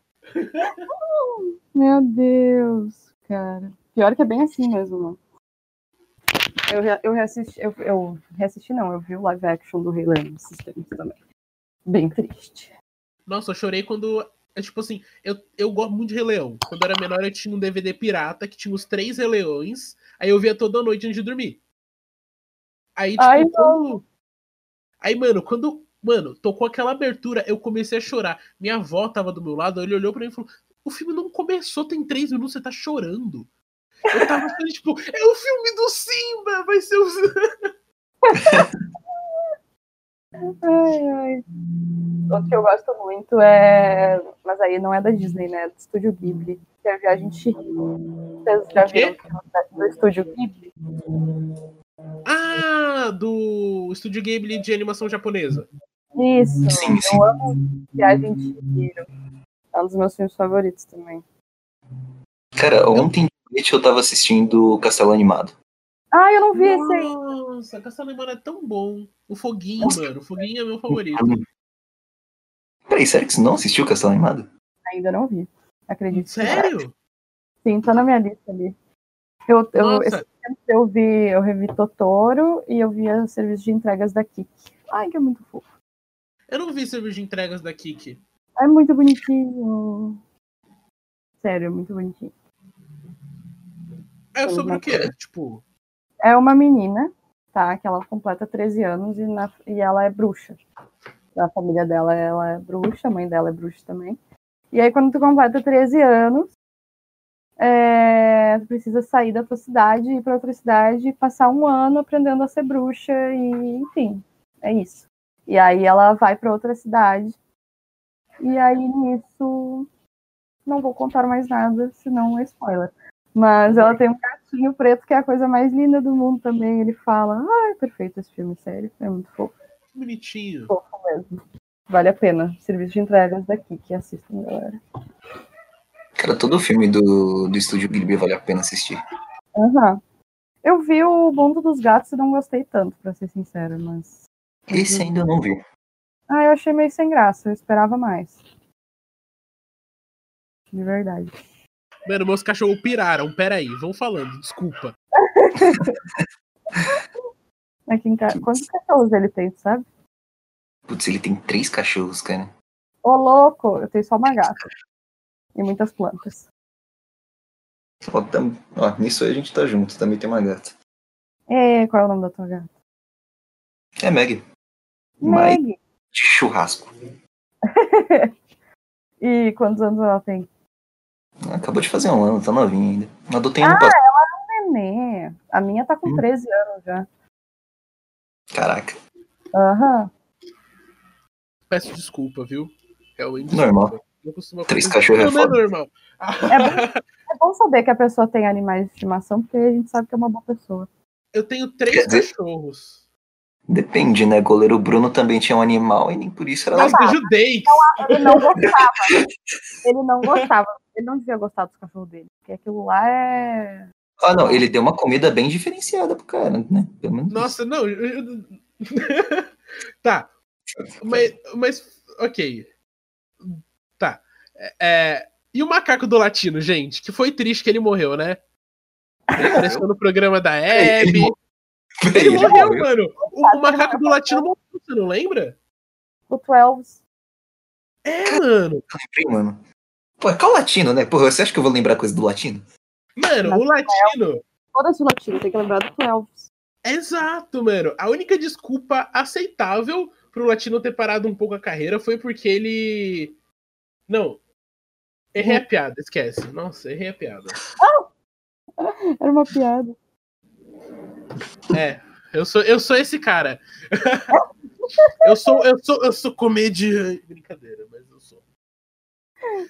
Meu Deus, cara. Pior que é bem assim mesmo, mano. Eu, eu reassisti, eu, eu reassisti não, eu vi o live action do Rei Leão também. Bem triste. Nossa, eu chorei quando. É tipo assim, eu, eu gosto muito de Rei Leão. Quando eu era menor, eu tinha um DVD pirata que tinha os três Rei Leões. Aí eu via toda noite antes de dormir. Aí, tipo, Ai, quando... Aí, mano, quando. Mano, tocou aquela abertura, eu comecei a chorar. Minha avó tava do meu lado, ele olhou pra mim e falou: O filme não começou, tem três minutos, você tá chorando. Eu tava falando, tipo, é o filme do Simba, vai ser o. ai, ai. Outro que eu gosto muito é. Mas aí não é da Disney, né? É do Estúdio Ghibli. Que é a Viagem de Chihiro. Vocês já viram do Estúdio Ghibli? Ah, do Estúdio Ghibli de animação japonesa. Isso. Sim, sim. Eu amo Viagem de Chihiro. É um dos meus filmes favoritos também. Cara, ontem eu tava assistindo Castelo Animado. Ah, eu não vi esse aí. Nossa, Castelo Animado é tão bom. O Foguinho, Nossa. mano. O Foguinho é meu favorito. Peraí, sério que você não assistiu Castelo Animado? Ainda não vi. Acredito. Sério? Sim, tá na minha lista ali. Eu, eu, eu vi, eu revi Totoro e eu vi o serviço de entregas da Kiki. Ai, que é muito fofo. Eu não vi serviço de entregas da Kiki. É muito bonitinho. Sério, é muito bonitinho. É sobre o quê? Tipo. É uma menina, tá? Que ela completa 13 anos e, na, e ela é bruxa. A família dela ela é bruxa, a mãe dela é bruxa também. E aí, quando tu completa 13 anos, é, tu precisa sair da tua cidade, ir para outra cidade passar um ano aprendendo a ser bruxa e, enfim, é isso. E aí ela vai para outra cidade. E aí nisso não vou contar mais nada, senão é spoiler. Mas ela tem um gatinho preto que é a coisa mais linda do mundo também. Ele fala: Ah, é perfeito esse filme, sério. É muito fofo. Bonitinho. Fofo mesmo. Vale a pena. Serviço de entregas daqui, que assistam, galera. Cara, todo filme do, do estúdio Ghibli vale a pena assistir. Aham. Uhum. Eu vi o Mundo dos Gatos e não gostei tanto, pra ser sincera, mas. Esse ainda não vi. Ah, eu achei meio sem graça, eu esperava mais. De verdade. Mano, meus cachorros piraram. Peraí, vão falando, desculpa. Aqui em casa. Quantos cachorros ele tem, sabe? Putz, ele tem três cachorros, cara. Ô, louco, eu tenho só uma gata. E muitas plantas. Ó, tam... Ó, nisso aí a gente tá junto, também tem uma gata. É, qual é o nome da tua gata? É Meg. Meg. de churrasco. e quantos anos ela tem? Acabou de fazer um ano, tá novinha ainda. Adotei ah, ano passado. ela é um nenê. A minha tá com hum. 13 anos já. Caraca. Aham. Uhum. Peço desculpa, viu? Realmente. Normal. Três cachorros é foda. Não é normal. É bom, é bom saber que a pessoa tem animais de estimação, porque a gente sabe que é uma boa pessoa. Eu tenho três Quer cachorros. Depende, né? Goleiro Bruno também tinha um animal e nem por isso era. Mas ajudei. Ele não gostava. ele não gostava. Ele não devia gostar dos cachorros dele. Porque aquilo lá é. Ah, não. Ele deu uma comida bem diferenciada pro cara, né? Nossa, isso. não. Eu... tá. Mas, mas, ok. Tá. É, e o macaco do latino, gente? Que foi triste que ele morreu, né? Ele apareceu no programa da Abby. Ele, ele morreu, morreu, mano. O, o macaco do latino morreu, você não lembra? O Twelves. É, mano. lembrei, mano. Pô, é qual latino, né? Porra, você acha que eu vou lembrar coisa do latino? Mano, Mas o latino. Foda-se o latino, tem que lembrar do Twelves. Exato, mano. A única desculpa aceitável pro latino ter parado um pouco a carreira foi porque ele. Não. Errei a hum. piada, esquece. Nossa, errei a piada. Ah! Era uma piada. É, eu sou, eu sou esse cara. eu sou, eu sou, eu sou comediante. Brincadeira, mas eu sou.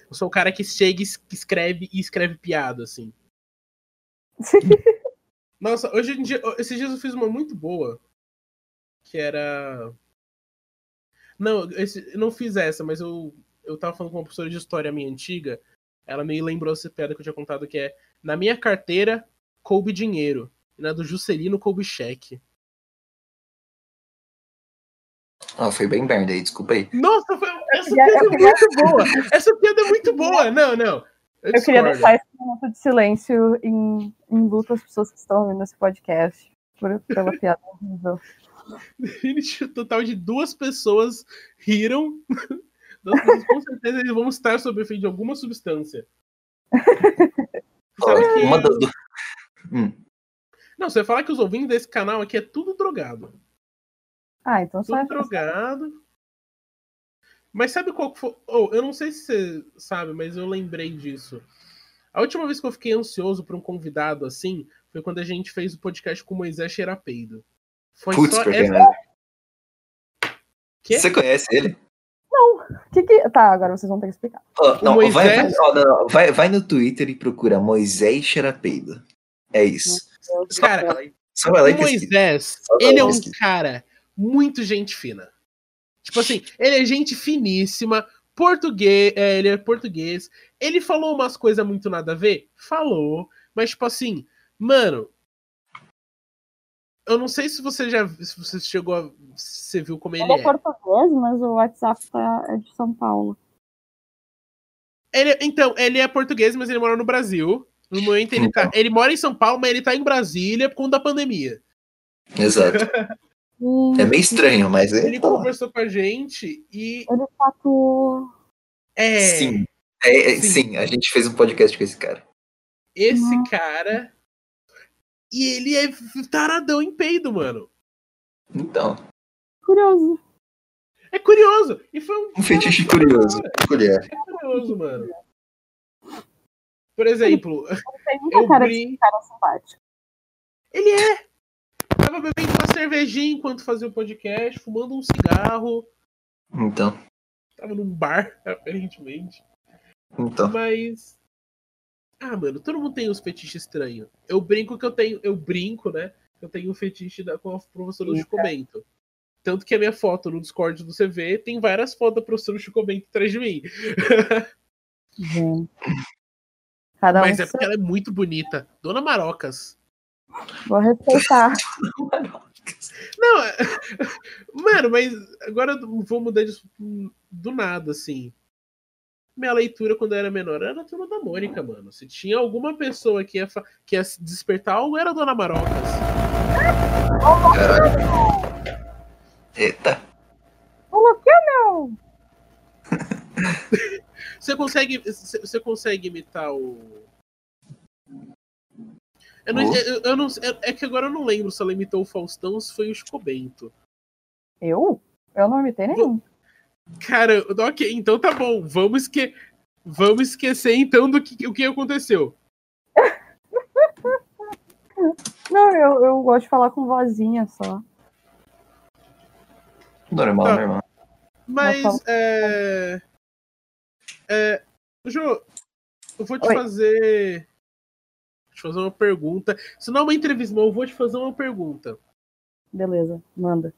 Eu sou o cara que chega, que escreve e escreve piada, assim. Nossa, hoje em dia, esses dias eu fiz uma muito boa. Que era. Não, esse, não fiz essa, mas eu, eu tava falando com uma professora de história minha antiga. Ela me lembrou essa piada que eu tinha contado que é na minha carteira coube dinheiro. E na do Juscelino coube cheque. Ah, foi bem merda aí, desculpa aí. Nossa, foi, essa piada é muito boa. Essa piada é muito boa. Não, não. Eu, eu queria deixar esse momento de silêncio em, em luto às pessoas que estão ouvindo esse podcast por, pela piada horrível. total de duas pessoas riram. Duas pessoas, com certeza eles vão estar sob efeito de alguma substância. Sabe que... Uma das... hum. Não, você vai falar que os ouvintes desse canal aqui é tudo drogado. Ah, então tudo só drogado. Mas sabe qual que foi? Oh, eu não sei se você sabe, mas eu lembrei disso. A última vez que eu fiquei ansioso para um convidado assim foi quando a gente fez o podcast com o Moisés Xerapeido. Foi Putz, só essa... Você conhece ele? Não. Que que... Tá, agora vocês vão ter que explicar. Oh, não, Moisés... vai, vai, oh, não, vai, vai, no Twitter e procura Moisés Xerapeido. É isso. Cara, só vai lá o Moisés, ele é um cara muito gente fina. Tipo assim, ele é gente finíssima, português, é, ele é português. Ele falou umas coisas muito nada a ver? Falou. Mas, tipo assim, mano, eu não sei se você já se você chegou a. Você viu como ele, ele é. é português, mas o WhatsApp tá, é de São Paulo. Ele, então, ele é português, mas ele mora no Brasil. No momento ele tá. Ele mora em São Paulo, mas ele tá em Brasília por conta da pandemia. Exato. é meio estranho, mas ele. Ele tá conversou com a gente e. Ele tatuou. É. Sim. É, é, sim. sim. a gente fez um podcast com esse cara. Esse cara e ele é taradão em peido, mano. Então. Curioso. É curioso. E foi um, um fetiche curioso. É curioso, mano. Por exemplo, eu cara, brin... cara simpático. Ele é. Tava bebendo uma cervejinha enquanto fazia o podcast, fumando um cigarro. Então. Tava num bar, aparentemente. Então. Mas ah, mano, todo mundo tem uns fetiches estranhos. Eu brinco que eu tenho. Eu brinco, né? Eu tenho um fetiche da, com a professora do Chico Bento. Tanto que a minha foto no Discord do CV tem várias fotos da professora Chico Bento atrás de mim. Um Mas é porque ela é muito bonita. Dona Marocas. Vou respeitar. Não, mano, mas agora eu vou mudar disso do nada, assim minha leitura quando eu era menor era a turma da Mônica, mano. Se tinha alguma pessoa que ia, que ia despertar algo, era a Dona Marocas. Caralho. Eita. O que não? você consegue. Você consegue imitar o. Eu não, oh. eu, eu não, é que agora eu não lembro se ela imitou o Faustão ou se foi o Chico Bento. Eu? Eu não imitei nenhum. Cara, ok, então tá bom. Vamos que vamos esquecer então do que o que aconteceu. Não, eu, eu gosto de falar com vozinha só. Normal, tá. normal. Mas é... é. Ju, eu vou te Oi. fazer. Vou te fazer uma pergunta. Se não é uma entrevista, eu vou te fazer uma pergunta. Beleza, manda.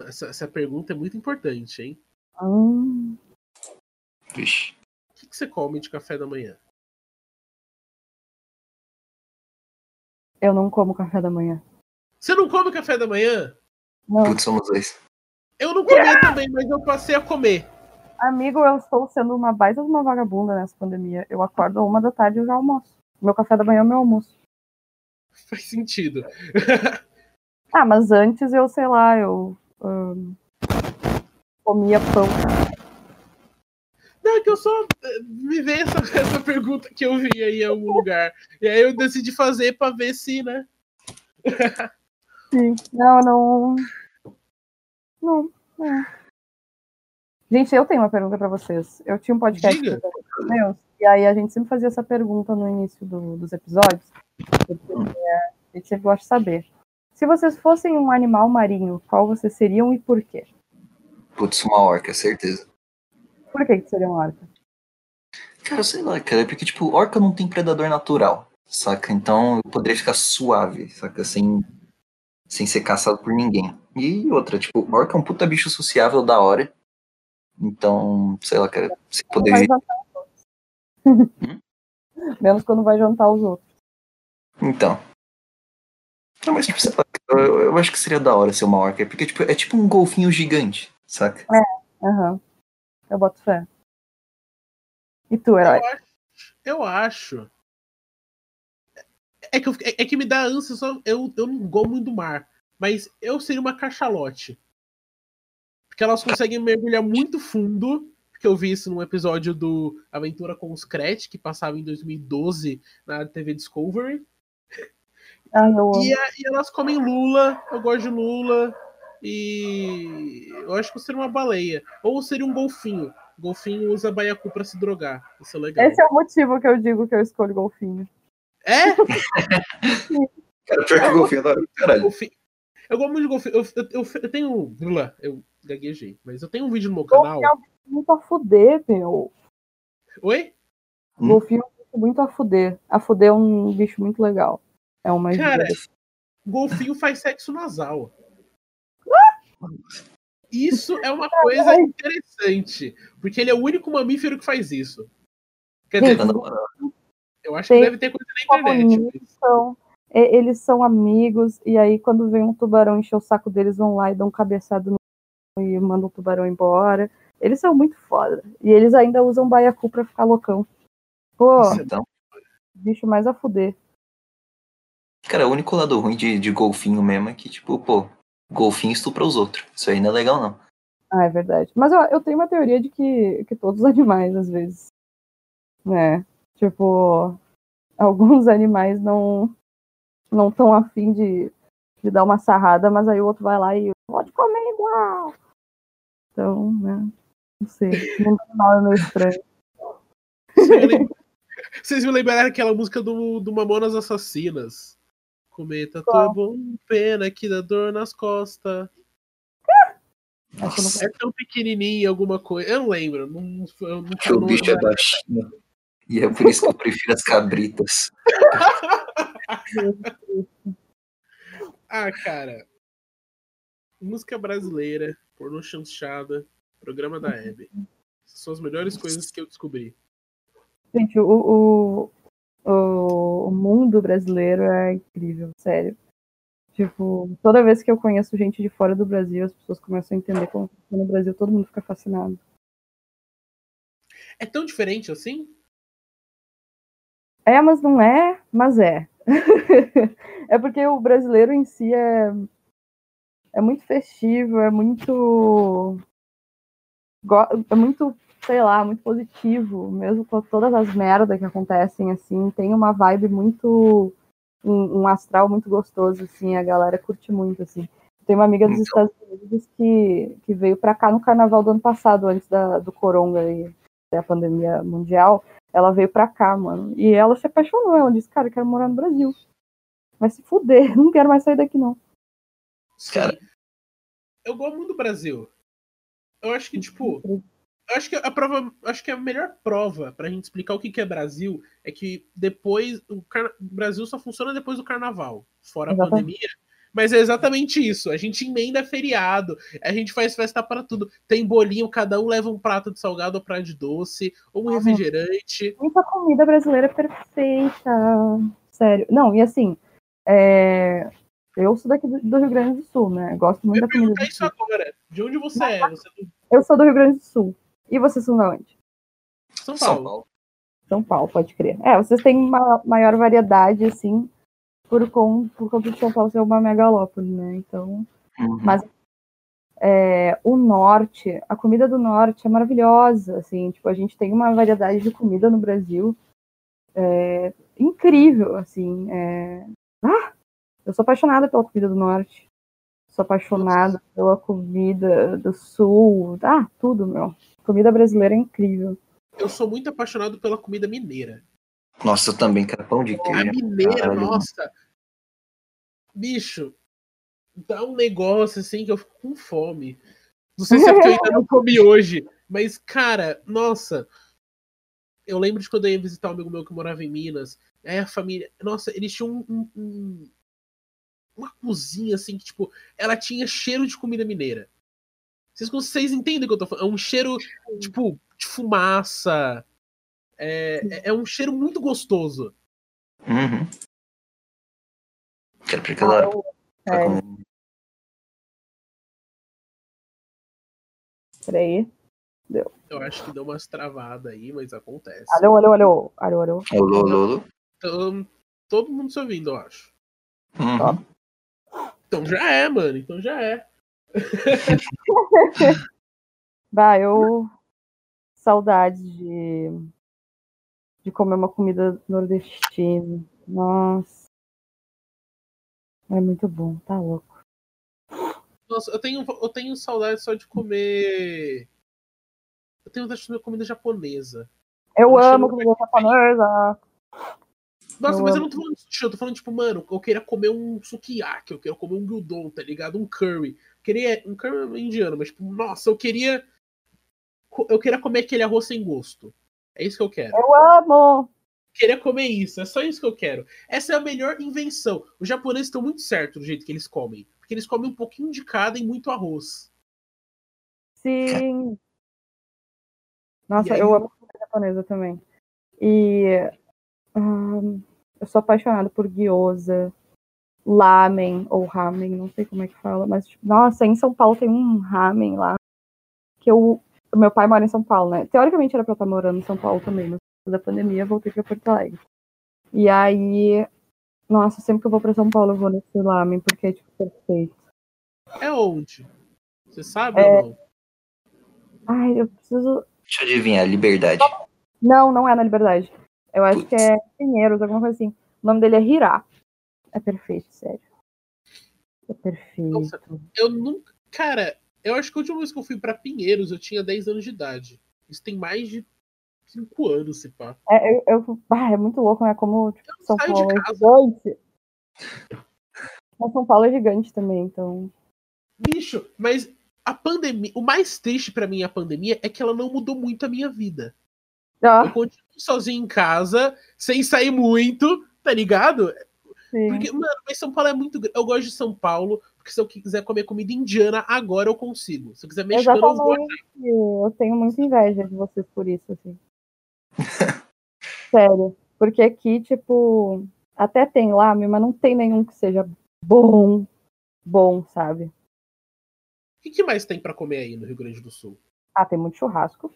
Essa, essa pergunta é muito importante, hein? Hum. Vixe. O que, que você come de café da manhã? Eu não como café da manhã. Você não come café da manhã? Não. Putz, somos dois. Eu não comia também, mas eu passei a comer. Amigo, eu estou sendo uma baita de uma vagabunda nessa pandemia. Eu acordo uma da tarde e eu já almoço. Meu café da manhã é meu almoço. Faz sentido. ah, mas antes eu, sei lá, eu. Um, comia pão. Não, é que eu só eh, me veio essa, essa pergunta que eu vi aí em algum lugar. E aí eu decidi fazer pra ver se, né? Sim. Não, não. Não, não. Gente, eu tenho uma pergunta para vocês. Eu tinha um podcast meus, e aí a gente sempre fazia essa pergunta no início do, dos episódios. Porque, é, a gente sempre gosta de saber. Se vocês fossem um animal marinho, qual vocês seriam e por quê? Putz, uma orca, certeza. Por que, que seria uma orca? Cara, sei lá, cara, porque, tipo, orca não tem predador natural, saca? Então eu poderia ficar suave, saca? Sem, sem ser caçado por ninguém. E outra, tipo, orca é um puta bicho sociável da hora. Então, sei lá, cara, você poderia. Hum? Menos quando vai jantar os outros. Então. Não, mas tipo, lá, eu, eu, acho que seria da hora ser uma orca, porque tipo, é tipo um golfinho gigante, saca? É, aham. Uhum. Eu boto fé. E tu, herói? Eu acho. Eu acho. É que, eu, é, é que me dá ânsia, só, eu, eu não gosto muito do mar. Mas eu seria uma cachalote. Porque elas conseguem mergulhar muito fundo. Porque eu vi isso num episódio do Aventura com os Cret, que passava em 2012 na TV Discovery. Ah, e, e, elas comem lula, eu gosto de lula. E eu acho que seria uma baleia. Ou seria um golfinho. Golfinho usa baiacu para se drogar. Isso é legal. Esse é o motivo que eu digo que eu escolho golfinho. É? Cara, pior que golfinho caralho. Golfinho. Eu gosto muito de golfinho. Eu, eu, eu, eu tenho. Eu gaguejei, mas eu tenho um vídeo no meu canal. Golfinho é muito a fuder, meu. Oi? Golfinho é muito a fuder. A fuder é um bicho muito legal. É uma Cara, golfinho faz sexo nasal. Isso é uma coisa interessante, porque ele é o único mamífero que faz isso. Quer dizer, eu acho que deve ter coisa na internet. Eles são, eles são amigos, e aí quando vem um tubarão encher o saco deles, vão lá e dão um cabeçado no e mandam o tubarão embora. Eles são muito foda. E eles ainda usam baiacu pra ficar loucão. Pô, então... bicho mais a fuder. Cara, o único lado ruim de, de golfinho mesmo é que, tipo, pô, golfinho estupra os outros. Isso aí não é legal, não. Ah, é verdade. Mas eu, eu tenho uma teoria de que, que todos os animais, às vezes. Né? Tipo, alguns animais não não estão afim de, de dar uma sarrada, mas aí o outro vai lá e pode comer igual. Então, né? Não sei. Mundo animal é meio estranho. Vocês me lembraram aquela música do, do Mamonas Assassinas? É bom, pena que dá dor nas costas. Nossa. É tão pequenininho alguma coisa. Eu não lembro. Não, eu não, o bicho é da China. E é por isso que eu prefiro as cabritas. ah, cara. Música brasileira, pornô chanchada, programa da Hebe. São as melhores coisas que eu descobri. Gente, o, o, o mundo brasileiro é incrível, sério. Tipo, toda vez que eu conheço gente de fora do Brasil, as pessoas começam a entender como no Brasil, todo mundo fica fascinado. É tão diferente assim? É, mas não é, mas é. é porque o brasileiro em si é, é muito festivo, é muito. É muito, sei lá, muito positivo, mesmo com todas as merdas que acontecem, assim, tem uma vibe muito. Um, um astral muito gostoso, assim, a galera curte muito, assim. Tem uma amiga dos. Estados Unidos que, que veio para cá no carnaval do ano passado, antes da, do coronga e da pandemia mundial ela veio pra cá, mano. E ela se apaixonou. Ela disse, cara, eu quero morar no Brasil. Vai se fuder, não quero mais sair daqui, não. Cara. Eu gosto muito do Brasil. Eu acho que, tipo. Eu acho que a prova. Acho que a melhor prova pra gente explicar o que, que é Brasil é que depois. O, car... o Brasil só funciona depois do carnaval. Fora a pandemia. Mas é exatamente isso. A gente emenda feriado, a gente faz festa para tudo. Tem bolinho, cada um leva um prato de salgado ou prato de doce, ou um refrigerante. Muita comida brasileira perfeita. Sério. Não, e assim, é... eu sou daqui do Rio Grande do Sul, né? Gosto muito eu da comida. Do isso agora. De onde você é? Você... É eu sou do Rio Grande do Sul. E vocês são de onde? São Paulo. São Paulo. São Paulo, pode crer. É, vocês têm uma maior variedade, assim, por, com, por conta de São Paulo ser uma megalópole, né? Então, uhum. mas é, o norte, a comida do norte é maravilhosa, assim, tipo, a gente tem uma variedade de comida no Brasil é, incrível, assim, é... ah, eu sou apaixonada pela comida do norte, sou apaixonada pela comida do sul, ah, tudo, meu, comida brasileira é incrível. Eu sou muito apaixonado pela comida mineira. Nossa, eu também quero pão de queijo. A mineira, Caralho. nossa. Bicho, dá um negócio assim que eu fico com fome. Não sei se é porque eu ainda não comi hoje, mas, cara, nossa. Eu lembro de quando eu ia visitar um amigo meu que morava em Minas. Aí a família. Nossa, eles tinham um, um, uma cozinha assim que, tipo, ela tinha cheiro de comida mineira. Vocês, vocês entendem o que eu tô falando? É um cheiro, tipo, de fumaça. É, é, é um cheiro muito gostoso. Uhum. Quero porque ela. É. Peraí. Deu. Eu acho que deu umas travadas aí, mas acontece. Alô, alô, alô. Alô, alô. Alô, alô, alô. Então, todo mundo se ouvindo, eu acho. Uhum. Então já é, mano. Então já é. Bah, eu. Saudades de. De comer uma comida nordestina. Nossa. É muito bom, tá louco. Nossa, eu tenho, eu tenho saudade só de comer. Eu tenho vontade de comer comida japonesa. Eu Eu amo comida japonesa. Nossa, Eu mas eu amo. não tô falando de sushi, eu tô falando, tipo, mano, eu queria comer um sukiyaki, eu queria comer um gyudon, tá ligado? Um curry. Eu queria. Um curry indiano, mas, tipo, nossa, eu queria. Eu queria comer aquele arroz sem gosto. É isso que eu quero. Eu amo. queria comer isso, é só isso que eu quero. Essa é a melhor invenção. Os japoneses estão muito certos do jeito que eles comem. Porque eles comem um pouquinho de cada e muito arroz. Sim. Nossa, aí? eu amo comida japonesa também. E eu sou apaixonada por gyoza, lamen ou ramen, não sei como é que fala, mas tipo, nossa, em São Paulo tem um ramen lá que eu meu pai mora em São Paulo, né? Teoricamente era pra eu estar morando em São Paulo também, mas da pandemia eu voltei pra Porto Alegre. E aí, nossa, sempre que eu vou pra São Paulo eu vou nesse lamen porque é tipo perfeito. É onde? Você sabe É. ou não? Ai, eu preciso Deixa eu adivinhar, liberdade. Não, não é na Liberdade. Eu acho que é Pinheiros, alguma coisa assim. O nome dele é Hirá. É perfeito, sério. É perfeito. Nossa. Eu nunca. Cara, eu acho que a última vez que eu fui pra Pinheiros eu tinha 10 anos de idade. Isso tem mais de 5 anos, se pá. É, eu, eu- ah, é muito louco, né? Como tipo, Eu São Paulo é gigante. Mas São Paulo é gigante também, então. Bicho, mas a pandemia. O mais triste pra mim a pandemia é que ela não mudou muito a minha vida. Eu Ah, continuo sozinho em casa, sem sair muito, tá ligado? sim. Porque, mano, mas São Paulo é muito. Eu gosto de São Paulo, porque se eu quiser comer comida indiana, agora eu consigo. Se eu quiser mexicano, eu vou. Eu tenho muita inveja de vocês por isso, assim. Sério. Porque aqui, tipo, até tem lamen, mas não tem nenhum que seja bom, bom, sabe? O que, que mais tem pra comer aí no Rio Grande do Sul? Ah, tem muito churrasco.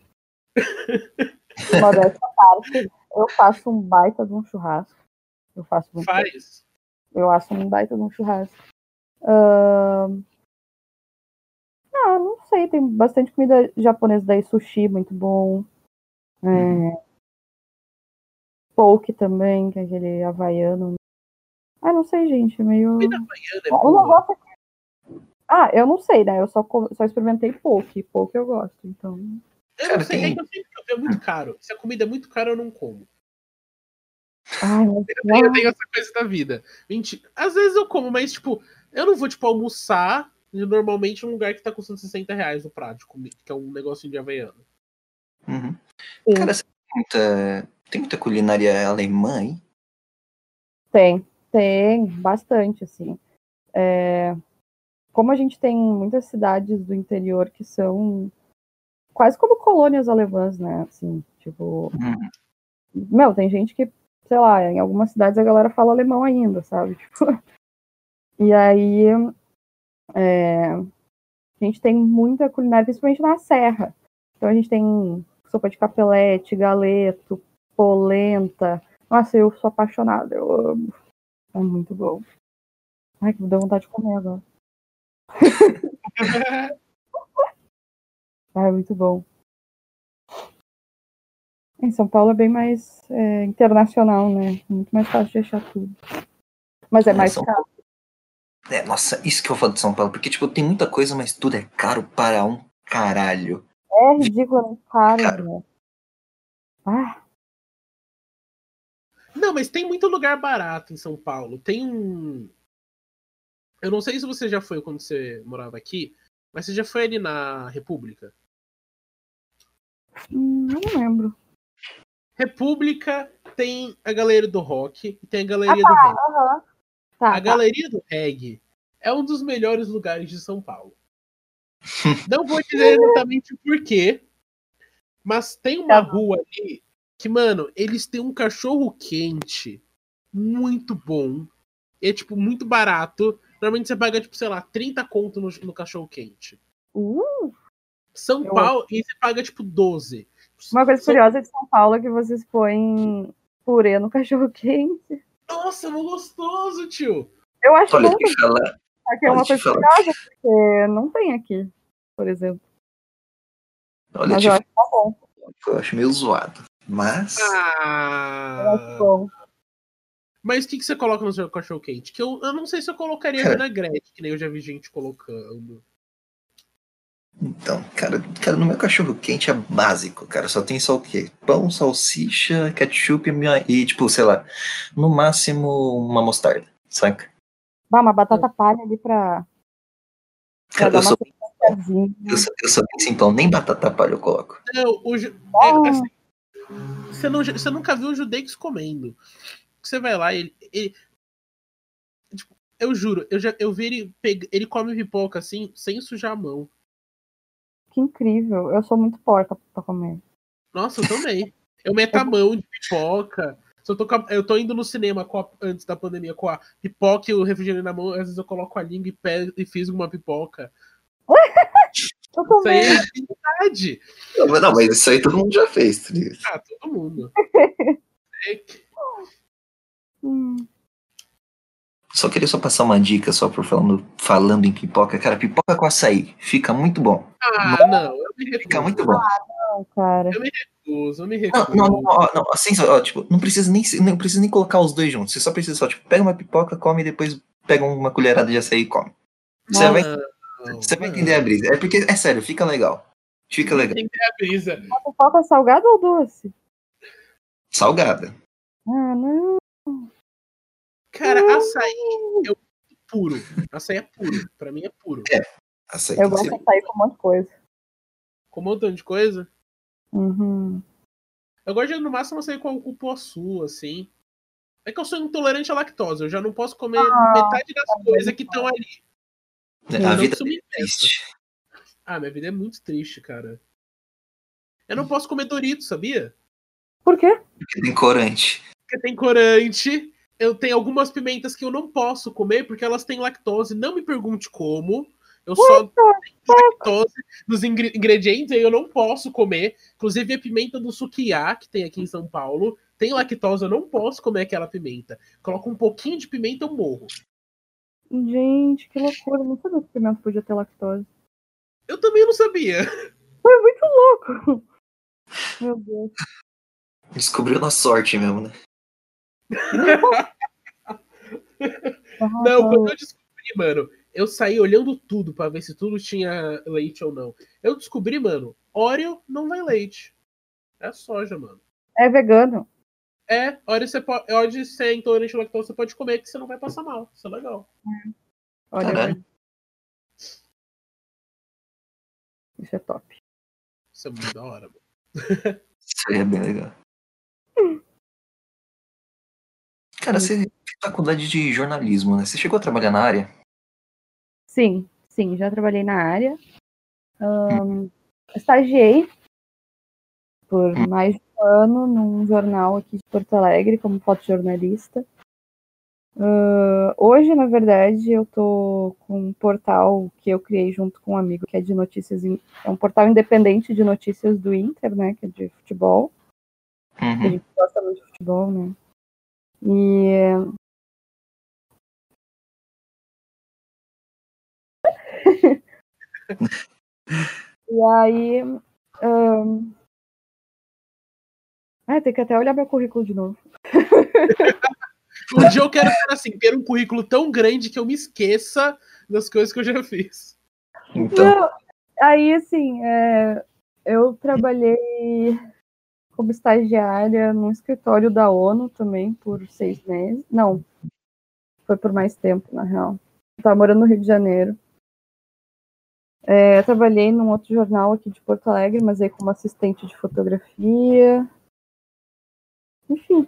Modéstia parte, eu faço um baita de um churrasco. Eu faço muito. Faz. Eu faço um baita de um churrasco. Ahn, Ah, não sei, tem bastante comida japonesa daí, sushi, muito bom. É... Poke também, que é aquele havaiano. Ah, não sei, gente, meio. Comida havaiana é boa. é... Ah, eu não sei, né? Eu só, só experimentei poke. Poke eu gosto, então. Eu não sei, tem- é que eu sempre é muito caro. Se a comida é muito cara, eu não como. Ai, mas... Eu tenho essa coisa da vida. Mentira. Às vezes eu como, mas, tipo, eu não vou, tipo, almoçar normalmente num lugar que tá custando 60 reais o prato, que é um negocinho de havaiano. Uhum. Sim. Cara, você tem muita, tem muita culinária alemã aí? Tem, tem, bastante, assim. É, Como a gente tem muitas cidades do interior que são quase como colônias alemãs, né? Assim, tipo, Uhum. meu, tem gente que, sei lá, em algumas cidades a galera fala alemão ainda, sabe? Tipo, e aí é, a gente tem muita culinária, principalmente na serra. Então a gente tem sopa de capelete, galeto, polenta. Nossa, eu sou apaixonada, eu amo. É muito bom. Ai, que me deu vontade de comer agora. Ai, é muito bom. Em São Paulo é bem mais é, internacional, né? Muito mais fácil de achar tudo. Mas é É, mais São caro. É, nossa, isso que eu falo de São Paulo, porque, tipo, tem muita coisa, mas tudo é caro para um caralho. É ridiculamente caro, Caro. né? Ah, Não, mas tem muito lugar barato em São Paulo. Tem um. Eu não sei se você já foi quando você morava aqui, mas você já foi ali na República? Hum, não lembro. República tem a galeria do rock e tem a Ah, galeria do. Aham. Tá, a tá. Galeria do Reggae é um dos melhores lugares de São Paulo. Não vou dizer exatamente o porquê, mas tem uma Tá rua ali que, mano, eles têm um cachorro quente muito bom. É, tipo, muito barato. Normalmente você paga, tipo, sei lá, 30 conto no, no cachorro quente. Uh, São Eu- Paulo, e você paga, tipo, 12. uma coisa São- curiosa de São Paulo é que vocês põem purê no cachorro quente. Nossa, é muito gostoso, tio. Eu acho Olha, bom te falar, porque é uma coisa curiosa, porque não tem aqui, por exemplo. olha, Mas eu acho tá bom. que eu acho meio zoado. Mas. Eu acho Ah. bom. Mas o que, que você coloca no seu cachorro quente? Que eu, eu não sei se eu colocaria Cara. vinagrete, que nem eu já vi gente colocando. Então, cara, cara, no meu cachorro quente é básico, cara. Só tem só o quê? Pão, salsicha, ketchup e, minha- e, tipo, sei lá, no máximo uma mostarda, saca? Dá uma batata palha ali pra, pra Cara, eu sou, eu, sou, eu sou bem simplão, nem batata palha eu coloco. Não, o, ju- Ah. é, assim, você, não, você nunca viu o Judex comendo. Você vai lá, ele. ele- tipo, eu juro, eu já eu vi ele pega, ele come pipoca assim, sem sujar a mão. Que incrível. Eu sou muito porca pra comer. Nossa, eu também. Eu meto a mão de pipoca. Eu, tô a- eu tô indo no cinema com a- antes da pandemia com a pipoca e o refrigerante na mão, às vezes eu coloco a língua e, pego, e fiz uma pipoca. Eu Isso aí é verdade. Não, mas- não, mas isso aí todo mundo já fez, ligado? Ah, todo mundo. É que- Hum. Só queria só passar uma dica só por falando, falando em pipoca. Cara, pipoca com açaí fica muito bom. Ah, não, eu me recuso. Fica muito bom. Não, cara. Eu me recuso, eu me Não, recuso. não, não, ó, não, assim, só, ó, tipo, não precisa nem, não precisa nem colocar os dois juntos. Você só precisa só, tipo, pega uma pipoca, come e depois pega uma colherada de açaí e come. Você Não, vai, Não, você vai não. entender a brisa. É porque, é sério, fica legal. Fica legal. Tem que ter a brisa. Pipoca salgada ou doce? Salgada. Ah, não. Cara, açaí é puro. Açaí é puro. Pra mim é puro. Açaí Eu gosto de sair com um monte de coisa. Com um montão de coisa. Uhum. Eu gosto de, no máximo, açaí com cupuaçu, assim. É que eu sou intolerante à lactose. Eu já não posso comer Ah, metade das coisas que estão ali. A Não vida é triste. Ah, minha vida é muito triste, cara. Eu não posso comer Doritos, sabia? Por quê? Porque tem corante. Porque tem corante. Eu tenho algumas pimentas que eu não posso comer porque elas têm lactose. Não me pergunte como. Eu só tenho lactose nos ingre- ingredientes e eu não posso comer. Inclusive a pimenta do sukiá, que tem aqui em São Paulo, tem lactose, eu não posso comer aquela pimenta. Coloca um pouquinho de pimenta, eu morro. Gente, que loucura. Não sabia que pimenta podia ter lactose. Eu também não sabia. Foi muito louco. Meu Deus. Descobriu na sorte mesmo, né? Não, quando eu descobri, mano, eu saí olhando tudo pra ver se tudo tinha leite ou não. Eu descobri, mano, Oreo não vai leite. É soja, mano. É vegano. É, Oreo você pode, Oreo se é intolerante à lactose, você pode comer que você não vai passar mal. Isso é legal. Olha, Caralho. isso é top. Isso é muito da hora, mano. Isso é bem legal. Cara, você fez faculdade de jornalismo, né? Você chegou a trabalhar na área? Sim, sim, já trabalhei na área. Ahn, estagiei por Hum. mais de um ano num jornal aqui de Porto Alegre como fotojornalista. Ah, hoje, na verdade, eu tô com um portal que eu criei junto com um amigo que é de notícias, in- é um portal independente de notícias do Inter, né, que é de futebol. A Uhum. gente gosta muito de futebol, né? E E aí. ahn, Ah, tem que até olhar meu currículo de novo. Um dia eu quero ser assim, ter um currículo tão grande que eu me esqueça das coisas que eu já fiz. Então, Não, aí, assim, é, eu trabalhei como estagiária num escritório da ONU também por seis meses. Não, foi por mais tempo, na real. Eu tava morando no Rio de Janeiro. É, eu trabalhei num outro jornal aqui de Porto Alegre, mas aí como assistente de fotografia. Enfim,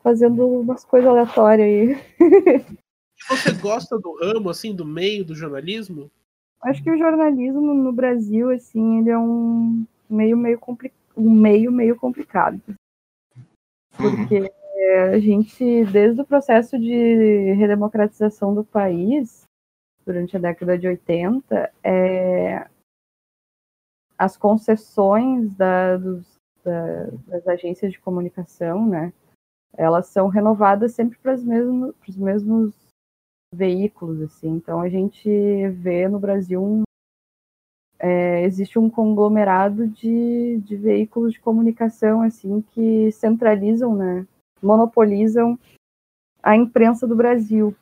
fazendo umas coisas aleatórias aí. Você gosta do ramo, assim, do meio do jornalismo? Acho que o jornalismo no Brasil, assim, ele é um meio meio complicado, um meio meio complicado. Porque uhum. a gente, desde o processo de redemocratização do país, durante a década de 80, é, as concessões da, dos, da, das agências de comunicação, né, elas são renovadas sempre para os mesmos, os mesmos veículos, assim. Então a gente vê no Brasil um, é, existe um conglomerado de, de veículos de comunicação assim que centralizam, né, monopolizam a imprensa do Brasil.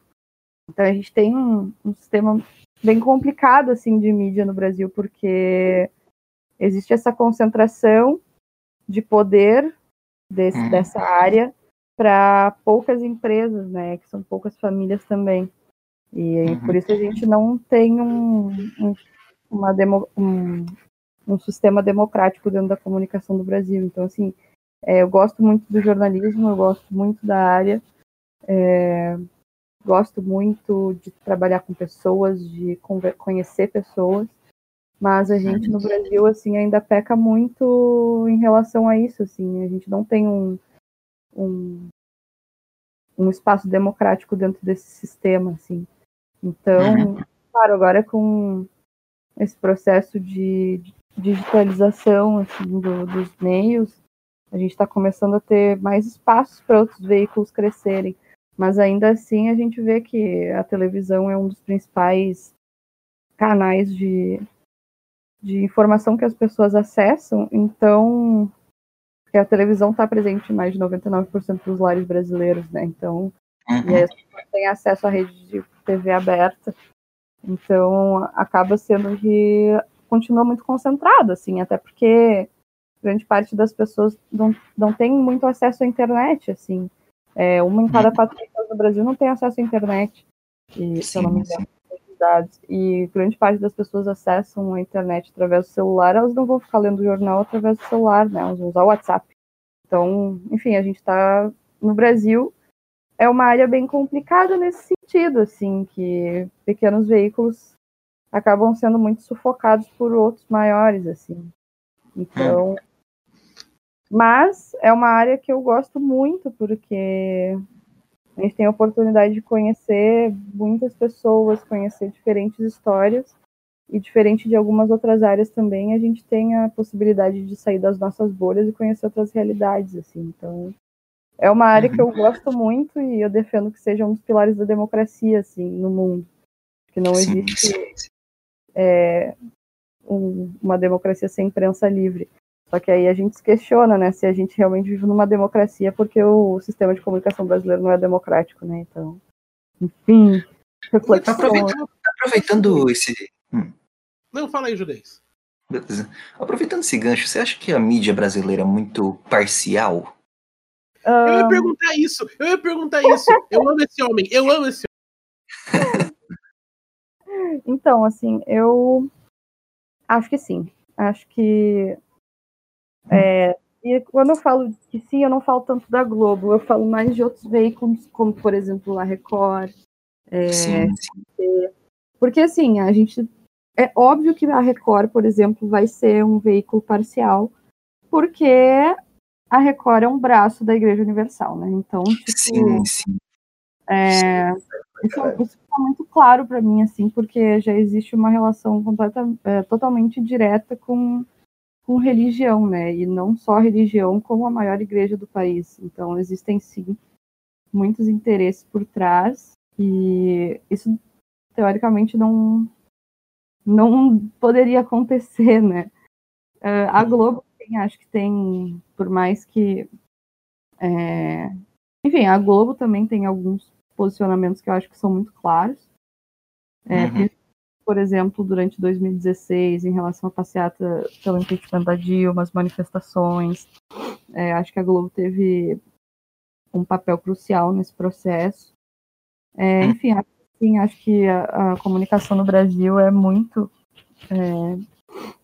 Então a gente tem um, um sistema bem complicado assim de mídia no Brasil porque existe essa concentração de poder desse, uhum. dessa área para poucas empresas, né, que são poucas famílias também. E uhum. por isso a gente não tem um, um, uma demo, um, um sistema democrático dentro da comunicação do Brasil. Então, assim, é, eu gosto muito do jornalismo, eu gosto muito da área, é, gosto muito de trabalhar com pessoas, de conhecer pessoas, mas a gente no Brasil assim ainda peca muito em relação a isso, assim, a gente não tem um, um, um espaço democrático dentro desse sistema, assim. Então, uhum. claro, agora com esse processo de digitalização assim, do, dos meios, a gente está começando a ter mais espaços para outros veículos crescerem. Mas ainda assim a gente vê que a televisão é um dos principais canais de, de informação que as pessoas acessam, então porque a televisão está presente em mais de 99% dos lares brasileiros, né? Então, uhum. e as pessoas têm acesso à rede de TV aberta, então acaba sendo que continua muito concentrado, assim, até porque grande parte das pessoas não, não tem muito acesso à internet, assim. É, uma em cada uhum. quatro pessoas no Brasil não tem acesso à internet, e, se eu não me engano e grande parte das pessoas acessam a internet através do celular, elas não vão ficar lendo o jornal através do celular, né? Elas vão usar o WhatsApp. Então, enfim, a gente está no Brasil é uma área bem complicada nesse sentido, assim, que pequenos veículos acabam sendo muito sufocados por outros maiores, assim. Então, mas é uma área que eu gosto muito porque a gente tem a oportunidade de conhecer muitas pessoas, conhecer diferentes histórias. E diferente de algumas outras áreas também, a gente tem a possibilidade de sair das nossas bolhas e conhecer outras realidades, assim. Então, é uma área que eu uhum. gosto muito e eu defendo que seja um dos pilares da democracia, assim, no mundo. Que não existe é, um, uma democracia sem imprensa livre. Só que aí a gente se questiona, né, se a gente realmente vive numa democracia, porque o sistema de comunicação brasileiro não é democrático, né? Então, enfim, reflexão. Aproveitando, aproveitando esse. Hum. Não, fala aí, Judez. Beleza. Aproveitando esse gancho, você acha que a mídia brasileira é muito parcial? Um... Eu ia perguntar isso, eu ia perguntar isso. Eu amo esse homem, eu amo esse homem. Então, assim, eu acho que sim. Acho que é, e quando eu falo que sim, eu não falo tanto da Globo, eu falo mais de outros veículos, como por exemplo a Record. É, sim, sim. Porque assim, a gente. É óbvio que a Record, por exemplo, vai ser um veículo parcial, porque a Record é um braço da Igreja Universal, né? Então, tipo, sim, sim. É, isso, isso fica muito claro para mim, assim, porque já existe uma relação completa, é, totalmente direta com com religião, né? E não só religião, como a maior igreja do país. Então, existem sim muitos interesses por trás e isso teoricamente não não poderia acontecer, né? Uh, a Globo, sim, acho que tem, por mais que é... enfim, a Globo também tem alguns posicionamentos que eu acho que são muito claros. É, uhum por exemplo, durante 2016, em relação à passeata pelo impeachment da Dilma, as manifestações. É, acho que a Globo teve um papel crucial nesse processo. É, enfim, assim, acho que a, a, comunicação no Brasil é muito.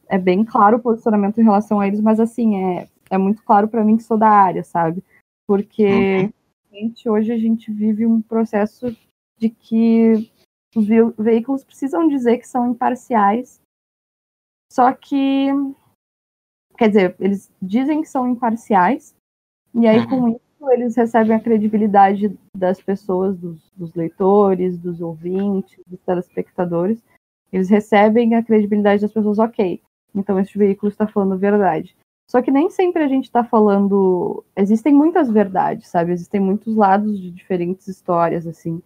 É, bem claro o posicionamento em relação a eles, mas assim, é, é muito claro para mim que sou da área, sabe? Porque uhum. hoje a gente vive um processo de que os veículos precisam dizer que são imparciais, só que, quer dizer, eles dizem que são imparciais, e aí com uhum. isso eles recebem a credibilidade das pessoas, dos, dos leitores, dos ouvintes, dos telespectadores, eles recebem a credibilidade das pessoas, ok, então esse veículo está falando a verdade. Só que nem sempre a gente está falando. Existem muitas verdades, sabe? Existem muitos lados de diferentes histórias, assim.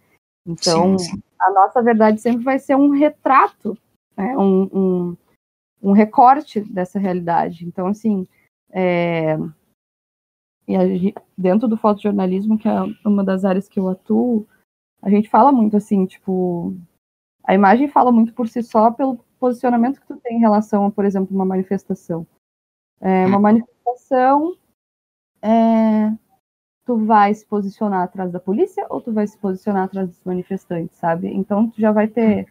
Então, sim, sim. a nossa verdade sempre vai ser um retrato, né? um, um, um recorte dessa realidade. Então, assim, é... gente, dentro do fotojornalismo, que é uma das áreas que eu atuo, a gente fala muito assim, tipo, a imagem fala muito por si só pelo posicionamento que tu tem em relação a, por exemplo, uma manifestação. É, uma hum. manifestação, é, tu vai se posicionar atrás da polícia ou tu vai se posicionar atrás dos manifestantes, sabe? Então tu já vai ter,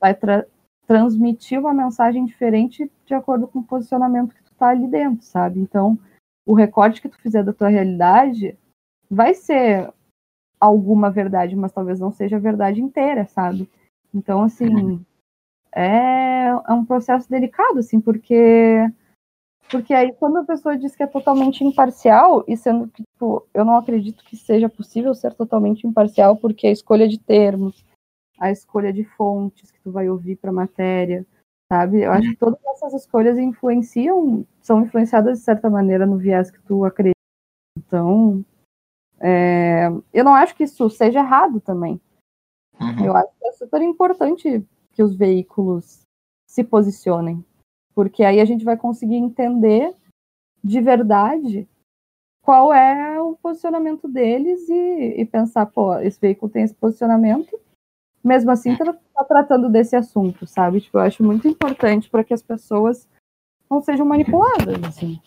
vai tra transmitir uma mensagem diferente de acordo com o posicionamento que tu tá ali dentro, sabe? Então o recorte que tu fizer da tua realidade vai ser alguma verdade, mas talvez não seja a verdade inteira, sabe? Então, assim, uhum. É, é um processo delicado, assim, porque porque aí, quando a pessoa diz que é totalmente imparcial, e sendo que, tipo, eu não acredito que seja possível ser totalmente imparcial, porque a escolha de termos, a escolha de fontes que tu vai ouvir para a matéria, sabe? Eu acho que todas essas escolhas influenciam, são influenciadas de certa maneira no viés que tu acredita. Então, é, eu não acho que isso seja errado também. Uhum. Eu acho que é super importante que os veículos se posicionem, porque aí a gente vai conseguir entender de verdade qual é o posicionamento deles e, e pensar, pô, esse veículo tem esse posicionamento, mesmo assim está tá tratando desse assunto, sabe? Tipo, eu acho muito importante para que as pessoas não sejam manipuladas, assim.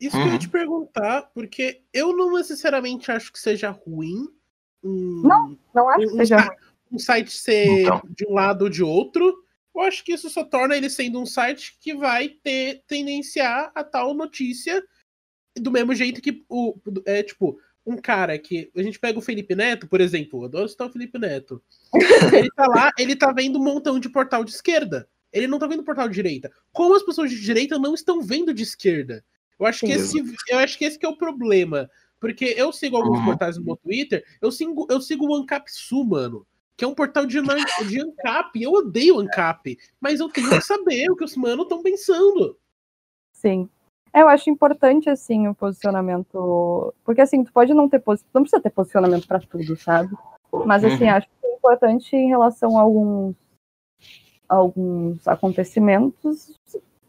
Isso que eu ia te perguntar, porque eu não necessariamente acho que seja ruim. Um, não, não acho um, que seja um, ruim. Um site ser então. de um lado ou de outro eu acho que isso só torna ele sendo um site que vai ter tendenciar a tal notícia do mesmo jeito que o é tipo um cara que a gente pega o Felipe Neto, por exemplo, eu adoro citar o Felipe Neto. ele tá lá, ele tá vendo um montão de portal de esquerda. Ele não tá vendo portal de direita. Como as pessoas de direita não estão vendo de esquerda? Eu acho que esse, eu acho que esse que é o problema. Porque eu sigo alguns uhum. portais no meu Twitter, eu sigo, eu sigo o Ancap Sul, mano que é um portal de, de ANCAP. Eu odeio ANCAP, mas eu tenho que saber o que os manos estão pensando. Sim. Eu acho importante, assim, o posicionamento. Porque, assim, tu pode não ter. Não precisa ter posicionamento para tudo, sabe? Mas, assim, uhum. acho que é importante em relação a alguns, alguns acontecimentos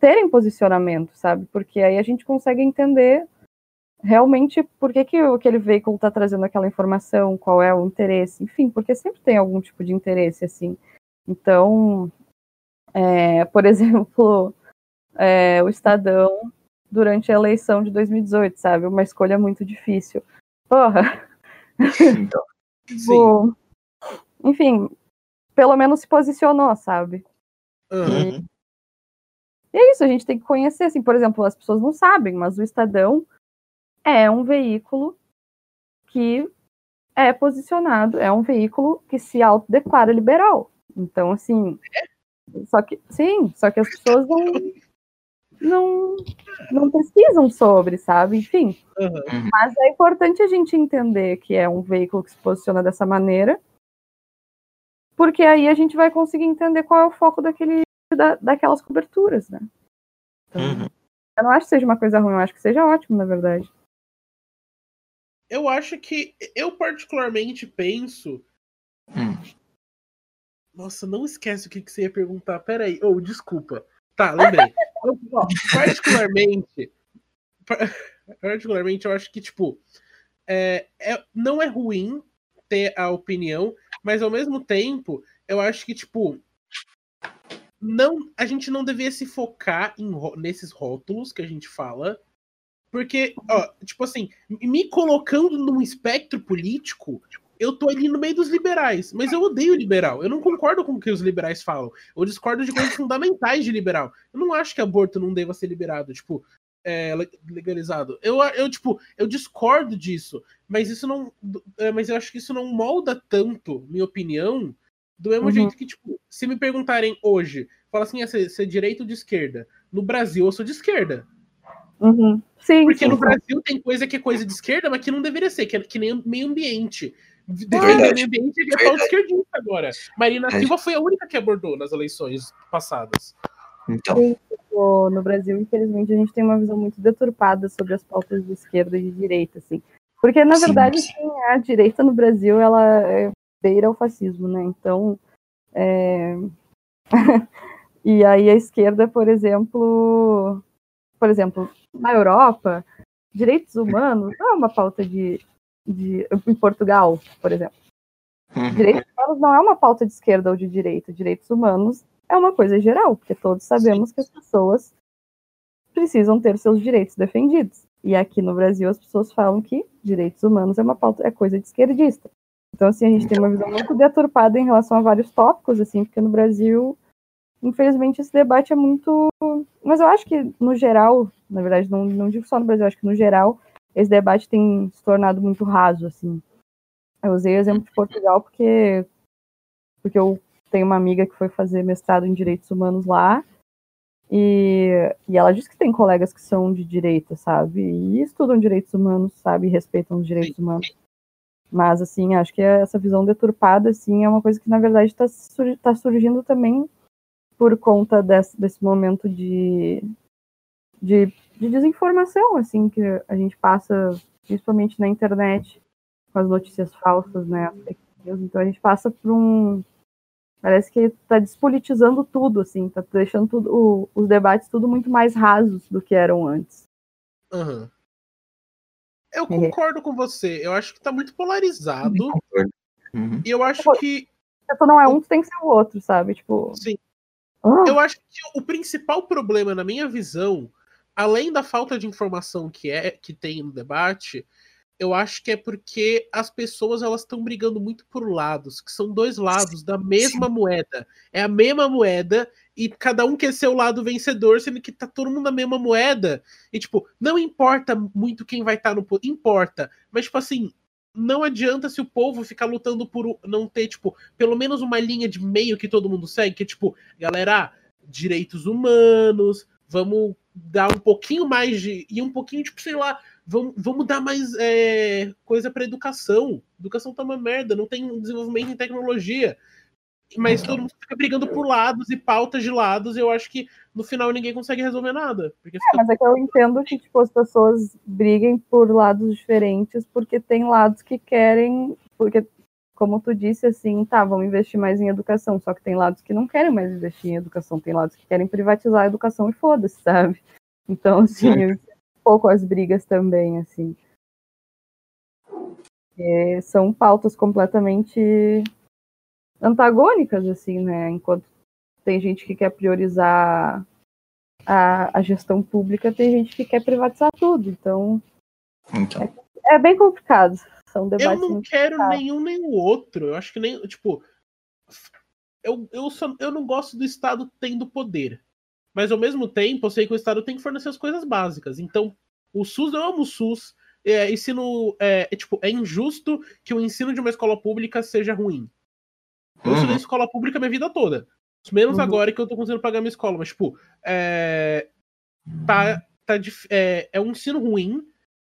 terem posicionamento, sabe? Porque aí a gente consegue entender realmente por que, que aquele veículo está trazendo aquela informação, qual é o interesse, enfim, porque sempre tem algum tipo de interesse, assim. Então, é, por exemplo, é, o Estadão, durante a eleição de 2018, sabe? Uma escolha muito difícil. Porra! Então, sim. enfim, pelo menos se posicionou, sabe? Uhum. E, e é isso, a gente tem que conhecer, assim, por exemplo, as pessoas não sabem, mas o Estadão é um veículo que é posicionado, é um veículo que se autodeclara liberal. Então, assim, só que sim, só que as pessoas não não, não pesquisam sobre, sabe? Enfim. Uhum. Mas é importante a gente entender que é um veículo que se posiciona dessa maneira, porque aí a gente vai conseguir entender qual é o foco daquele, da, daquelas coberturas, né? Então, uhum. Eu não acho que seja uma coisa ruim, eu acho que seja ótimo, na verdade eu acho que eu particularmente penso. Hum. Nossa, não esquece o que, que você ia perguntar. Peraí, ou oh, desculpa. Tá, lembrei. eu, ó, particularmente, particularmente, eu acho que, tipo, é, é, não é ruim ter a opinião, mas ao mesmo tempo, eu acho que, tipo, não, a gente não devia se focar em, nesses rótulos que a gente fala, porque, ó, tipo assim, me colocando num espectro político, eu tô ali no meio dos liberais, mas eu odeio liberal. Eu não concordo com o que os liberais falam. Eu discordo de coisas fundamentais de liberal. Eu não acho que aborto não deva ser liberado. Tipo, é, legalizado. Eu, eu, tipo, eu discordo disso, mas isso não. É, mas eu acho que isso não molda tanto, minha opinião, do mesmo uhum. jeito que, tipo, se me perguntarem hoje, fala assim, é, você é direita ou de esquerda? No Brasil, eu sou de esquerda. Uhum. Sim, Porque sim, no Brasil tem coisa que é coisa de esquerda, mas que não deveria ser, que, é, que nem meio ambiente. Defender meio ambiente é pauta esquerdista agora. Marina Silva foi a única que abordou nas eleições passadas. Então. Sim, no Brasil, infelizmente, a gente tem uma visão muito deturpada sobre as pautas de esquerda e de direita, assim. Porque, na sim, verdade, sim. Assim, a direita no Brasil, ela é beira o fascismo, né? Então, é... e aí a esquerda, por exemplo, por exemplo, na Europa, direitos humanos não é uma pauta de, de em Portugal, por exemplo. Uhum. Direitos humanos não é uma pauta de esquerda ou de direita. Direitos humanos é uma coisa geral, porque todos sabemos que as pessoas precisam ter seus direitos defendidos. E aqui no Brasil as pessoas falam que direitos humanos é uma pauta, é coisa de esquerdista. Então, assim, a gente tem uma visão muito deturpada em relação a vários tópicos, assim, porque no Brasil, infelizmente, esse debate é muito. Mas eu acho que, no geral, na verdade, não, não digo só no Brasil, acho que no geral, esse debate tem se tornado muito raso, assim. Eu usei o exemplo de Portugal porque, porque eu tenho uma amiga que foi fazer mestrado em direitos humanos lá, e, e ela disse que tem colegas que são de direita, sabe? E estudam direitos humanos, sabe? E respeitam os direitos humanos. Mas, assim, acho que essa visão deturpada, assim, é uma coisa que, na verdade, está tá surgindo também por conta desse, desse momento de, de, de, desinformação, assim, que a gente passa, principalmente na internet, com as notícias falsas, né? Então, a gente passa por um... Parece que está despolitizando tudo, assim, está deixando tudo, o, os debates tudo muito mais rasos do que eram antes. Uhum. Eu uhum. concordo com você. Eu acho que tá muito polarizado. Uhum. E eu acho tipo, que. Se tu não é um, tu tem que ser o outro, sabe? Tipo. Sim. Ah. Eu acho que o principal problema, na minha visão, além da falta de informação que é que tem no debate, eu acho que é porque as pessoas elas estão brigando muito por lados, que são dois lados da mesma moeda. É a mesma moeda e cada um quer ser o lado vencedor, sendo que tá todo mundo na mesma moeda. E tipo, não importa muito quem vai estar tá no poder, importa, mas tipo assim, não adianta se o povo ficar lutando por não ter tipo, pelo menos uma linha de meio que todo mundo segue, que é tipo, galera, direitos humanos, vamos dar um pouquinho mais de e um pouquinho tipo, sei lá, vamos, vamos dar mais é, coisa para educação. Educação tá uma merda, não tem desenvolvimento em tecnologia. Mas todo mundo fica brigando por lados e pautas de lados, e eu acho que no final ninguém consegue resolver nada. Porque é, mas é que eu entendo que tipo, as pessoas briguem por lados diferentes, porque tem lados que querem. Porque, como tu disse, assim, tá, vamos investir mais em educação. Só que tem lados que não querem mais investir em educação, tem lados que querem privatizar a educação e foda-se, sabe? Então, assim, eu pouco as brigas também, assim. É, são pautas completamente antagônicas, assim, né? Enquanto tem gente que quer priorizar a, a gestão pública, tem gente que quer privatizar tudo. Então, então. É, é, bem complicado. São debates eu não quero nenhum nem o outro. Eu acho que nem, tipo, eu, eu, só, eu não gosto do Estado tendo poder. Mas ao mesmo tempo, eu sei que o Estado tem que fornecer as coisas básicas. Então, o SUS, eu amo o SUS. É, ensino, é, é, tipo, é injusto que o ensino de uma escola pública seja ruim. Eu uhum. estudei escola pública minha vida toda. Menos uhum. agora que eu tô conseguindo pagar minha escola. Mas, tipo, é, tá, tá, é, é um ensino ruim.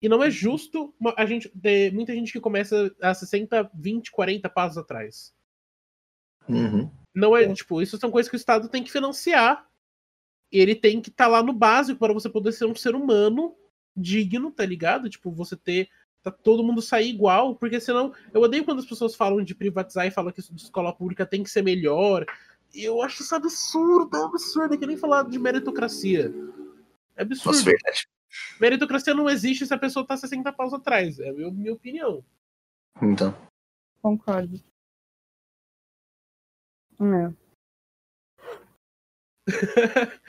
E não é justo a gente ter muita gente que começa a 60, 20, 40 passos atrás. Uhum. Não é, tipo, isso são coisas que o Estado tem que financiar ele tem que estar tá lá no básico para você poder ser um ser humano digno, tá ligado? Tipo, você ter. Tá todo mundo sair igual, porque senão. Eu odeio quando as pessoas falam de privatizar e falam que a escola pública tem que ser melhor. Eu acho isso absurdo, é absurdo. É que nem falar de meritocracia. É absurdo. Nossa, verdade. Meritocracia não existe se a pessoa tá 60 paus atrás. É a minha, minha opinião. Então. Concordo. Não.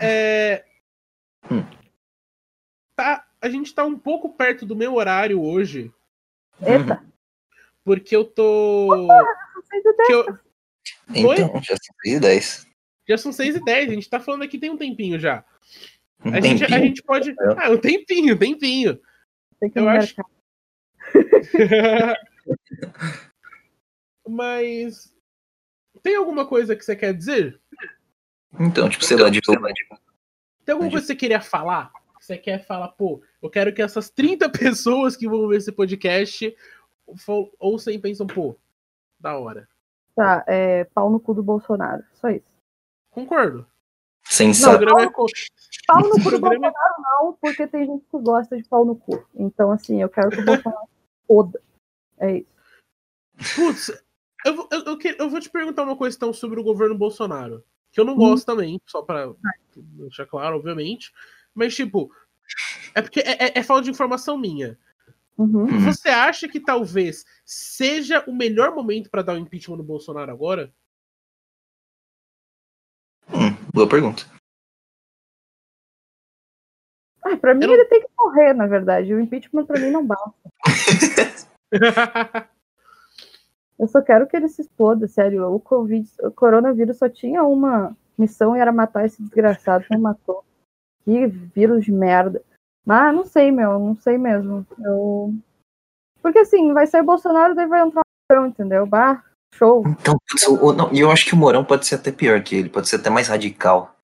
é... Hum. Tá, a gente tá um pouco perto do meu horário hoje. Eita. Porque eu tô. que eu... Então, já são 6 e 10. Já são 6 e 10, a gente tá falando aqui tem um tempinho já. Um A gente, a tempinho. gente pode. Ah, um tempinho, um tempinho. Tem que Eu acho-. Mas. Tem alguma coisa que você quer dizer? Então, tipo, sei lá, de Tem alguma coisa que você queria falar? Que você quer falar, pô, eu quero que essas 30 pessoas que vão ver esse podcast ouçam e pensam, pô, da hora. Tá, é pau no cu do Bolsonaro. Só isso. Concordo. O sensato. programa é Pau no cu do programa é- Bolsonaro não, porque tem gente que gosta de pau no cu. Então, assim, eu quero que o Bolsonaro foda. É isso. Putz, eu, vou- eu, eu, que- eu vou te perguntar uma coisa então sobre o governo Bolsonaro. Que eu não Hum. gosto também, só pra deixar claro, obviamente. Mas, tipo, é porque é, é- é falta de informação minha. Uhum. Uhum. Você acha que talvez seja o melhor momento pra dar o impeachment no Bolsonaro agora? Hum, boa pergunta. Ah, pra mim, Eu ele tem que morrer, na verdade. O impeachment pra mim não basta. Eu só quero que ele se exploda, sério. O, COVID, o coronavírus só tinha uma missão e era matar esse desgraçado, não matou. Que vírus de merda. Mas não sei, meu, não sei mesmo. Eu... Porque assim, vai sair o Bolsonaro, daí vai entrar o Mourão, entendeu? Bah, show. Então, e eu acho que o Morão pode ser até pior que ele, pode ser até mais radical.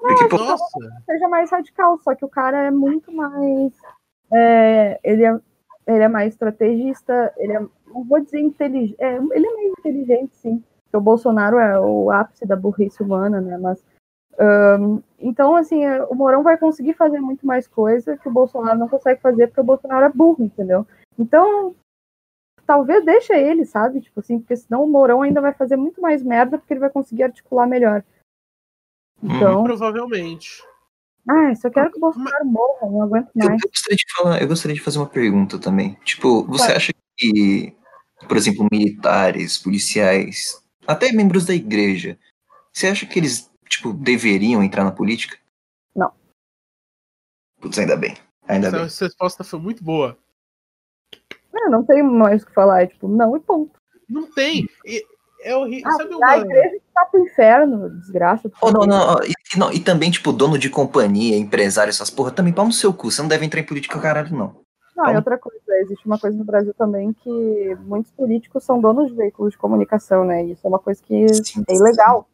Porque, pô, Nossa, seja mais radical, só que o cara é muito mais. é, ele, é, ele é mais estrategista, ele é. Não vou dizer inteligente. É, ele é mais inteligente, sim. Porque o Bolsonaro é o ápice da burrice humana, né? Mas. Ahn, então, assim, é, o Mourão vai conseguir fazer muito mais coisa que o Bolsonaro não consegue fazer porque o Bolsonaro é burro, entendeu? Então, talvez deixe ele, sabe? Tipo assim, porque senão o Mourão ainda vai fazer muito mais merda porque ele vai conseguir articular melhor. Então, provavelmente. ah, só quero que o Bolsonaro morra, não aguento eu, mais. eu gostaria de falar, eu gostaria de fazer uma pergunta também. Tipo, você acha que, por exemplo, militares, policiais, até membros da igreja, você acha que eles, tipo, deveriam entrar na política? Não. Putz, ainda bem. Ainda bem. Essa resposta foi muito boa. Eu não tenho mais o que falar, é tipo, não e ponto. Não tem. E- É horrível. Ah, Sabe A igreja tá pro inferno, desgraça. Oh, não, não, ó, e, não, e também, tipo, dono de companhia, empresário, essas porra, também pau no seu cu. Você não deve entrar em política, caralho, não. Não, e outra coisa, existe uma coisa no Brasil também que muitos políticos são donos de veículos de comunicação, né? E Isso é uma coisa que Sim, é ilegal,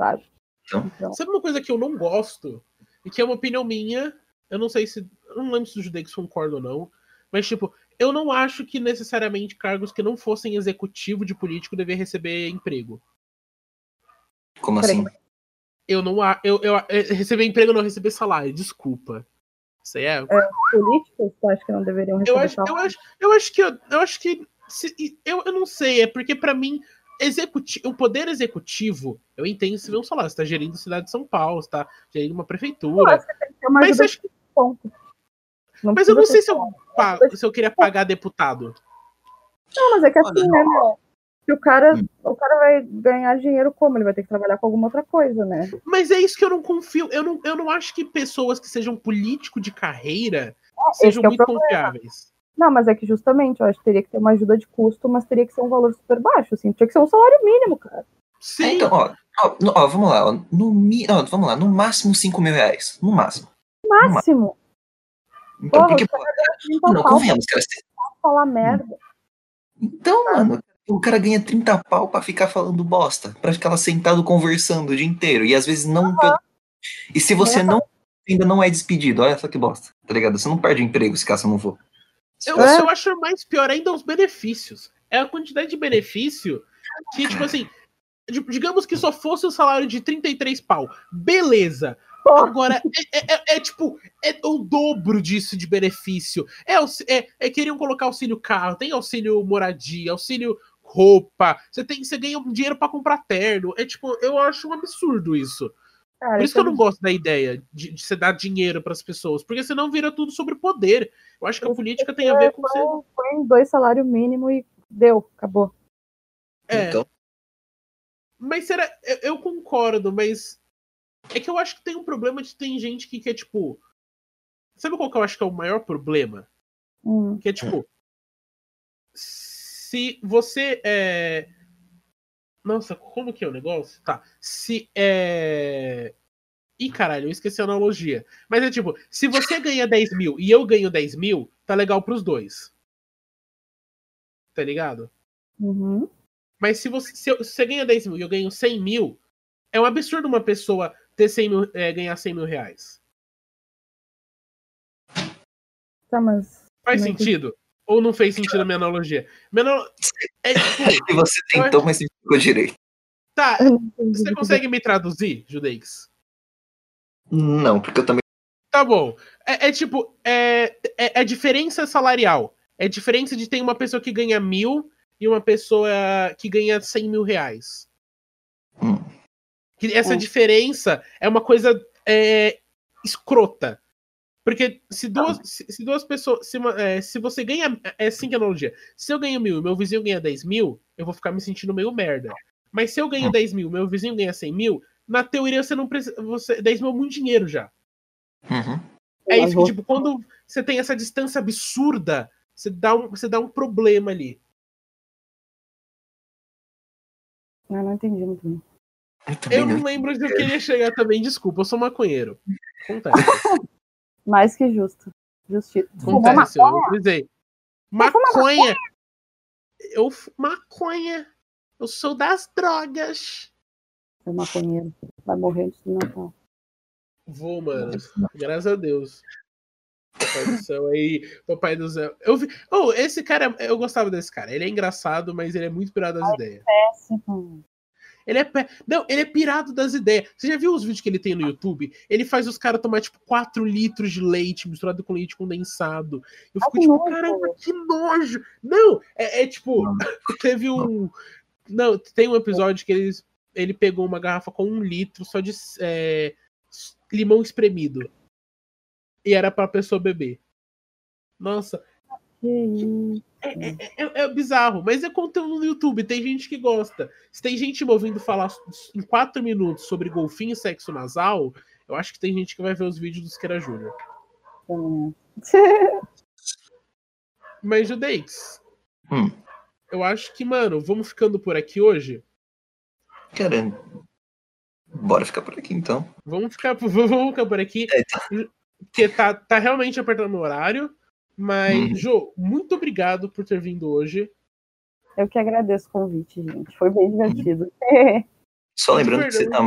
sabe? Então. Então, Sabe uma coisa que eu não gosto? E que é uma opinião minha. Eu não sei se. Eu não lembro se os judeus concordam ou não. Mas, tipo, eu não acho que necessariamente cargos que não fossem executivo de político deveriam receber emprego. Como Peraí, assim? Eu não eu, eu, eu receber emprego não receber salário, desculpa. Isso aí é. políticos, eu acho que não deveriam receber Eu acho, eu salário. acho, eu acho que eu, eu acho que se- eu, eu não sei, é porque pra mim executi o poder executivo, eu entendo se vê um salário, você tá gerindo a cidade de São Paulo, você tá gerindo uma Eu prefeitura. acho que tem que ter uma Mas, acho- ponto. Não mas eu não sei se eu, se eu queria pagar deputado. Não, mas é que assim, Olha, né, meu? O cara, Hum. o cara vai ganhar dinheiro como? Ele vai ter que trabalhar com alguma outra coisa, né? Mas é isso que eu não confio. Eu não, eu não acho que pessoas que sejam político de carreira sejam que é muito problema. confiáveis. Não, mas é que justamente, eu acho que teria que ter uma ajuda de custo, mas teria que ser um valor super baixo, assim. Tinha que ser um salário mínimo, cara. Sim. Então, ó, ó, no- ó, vamos lá, ó, no, mi- ó, vamos lá, no máximo 5 mil reais. No máximo. Máximo. Então, Porra, porque, os pô, caras ganham 30 não, pau convenhamos, cara. você- pra falar merda. Então, mano, o cara ganha 30 pau pra ficar falando bosta, pra ficar lá sentado conversando o dia inteiro, e às vezes não. E se você não ainda não é despedido, olha só que bosta, tá ligado? Você não perde o emprego se caso não for. Eu, É. eu acho mais pior ainda os benefícios. É a quantidade de benefício que, tipo assim, di- digamos que só fosse o salário de 33 pau. Beleza. Agora, é, é- é- é, tipo, é o dobro disso de benefício. É, é, é queriam colocar auxílio carro, tem auxílio moradia, auxílio roupa. Você tem, você ganha um dinheiro pra comprar terno. É tipo, eu acho um absurdo isso. Cara, Por isso que eu é não gosto da ideia de, de você dar dinheiro pras pessoas, porque senão vira tudo sobre poder. Eu acho que a política tem a ver com ser Põe- Põe dois salários mínimos e deu, acabou. É. Então, Mas será. Eu, eu concordo, mas. É que eu acho que tem um problema de tem gente que quer, tipo. Sabe qual que eu acho que é o maior problema? Hum. Que é tipo. Se você é. Nossa, como que é o negócio? Tá. Se é. Ih, caralho, eu esqueci a analogia. Mas é tipo, se você ganha 10 mil e eu ganho 10 mil, tá legal pros dois. Tá ligado? Uhum. Mas se você, se, eu, se você ganha 10 mil e eu ganho 100 mil, é um absurdo uma pessoa ter 100 mil, é, ganhar 100 mil reais. Tá, mas. Faz Não sentido? Ou não fez sentido a minha analogia? Analo- é, tipo, Acho que você tentou, mas você ficou direito. tá, você consegue me traduzir, Judeix? Não, porque eu também. Tá bom. É, é tipo, é, é, é diferença salarial. É diferença de ter uma pessoa que ganha mil e uma pessoa que ganha 100 mil reais. Hum. Que essa Hum. diferença é uma coisa é, escrota. Porque se duas, se, se duas pessoas. Se, uma- é, se você ganha. É assim que é a analogia. Se eu ganho mil e meu vizinho ganha 10 mil, eu vou ficar me sentindo meio merda. Mas se eu ganho Hum. 10 mil e meu vizinho ganha 100 mil, na teoria você não precisa. Você, 10 mil é muito dinheiro já. Uhum. É isso que, tipo, quando você tem essa distância absurda, você dá um, você dá um problema ali. Eu não entendi muito bem. Eu Eu não lembro onde eu queria chegar também, desculpa, eu sou maconheiro. Acontece. Mais que justo. Justiça. Acontece, eu maconha? brisei. Maconha! Eu maconha! Eu sou das drogas! É maconheiro. Vai morrer antes do Natal. Vou, mano. Graças a Deus. Papai do céu aí, papai do céu. Eu vi. Oh, esse cara, eu gostava desse cara. Ele é engraçado, mas ele é muito pirado das ideias. Péssimo. Ele é. pe- Não, ele é pirado das ideias. Você já viu os vídeos que ele tem no YouTube? Ele faz os caras tomar, tipo, 4 litros de leite misturado com leite condensado. Eu fico tipo, nojo. caramba, que nojo! Não, é, é tipo, teve um. Não, tem um episódio que ele, ele pegou uma garrafa com um litro só de é, limão espremido. E era pra pessoa beber. Nossa, Que. É, é- é- é bizarro, mas é conteúdo no YouTube, tem gente que gosta. Se tem gente me ouvindo falar em quatro minutos sobre golfinho e sexo nasal, eu acho que tem gente que vai ver os vídeos do Siqueira Júnior. também. Mas, Judeix, Hum. eu acho que, mano, vamos ficando por aqui hoje. Cara, bora ficar por aqui então. Vamos ficar, vamos ficar por aqui, É, tá. porque tá, tá realmente apertando o horário. Mas, Uhum. Jô, muito obrigado por ter vindo hoje. Eu que agradeço o convite, gente. Foi bem divertido. Só lembrando que você tá.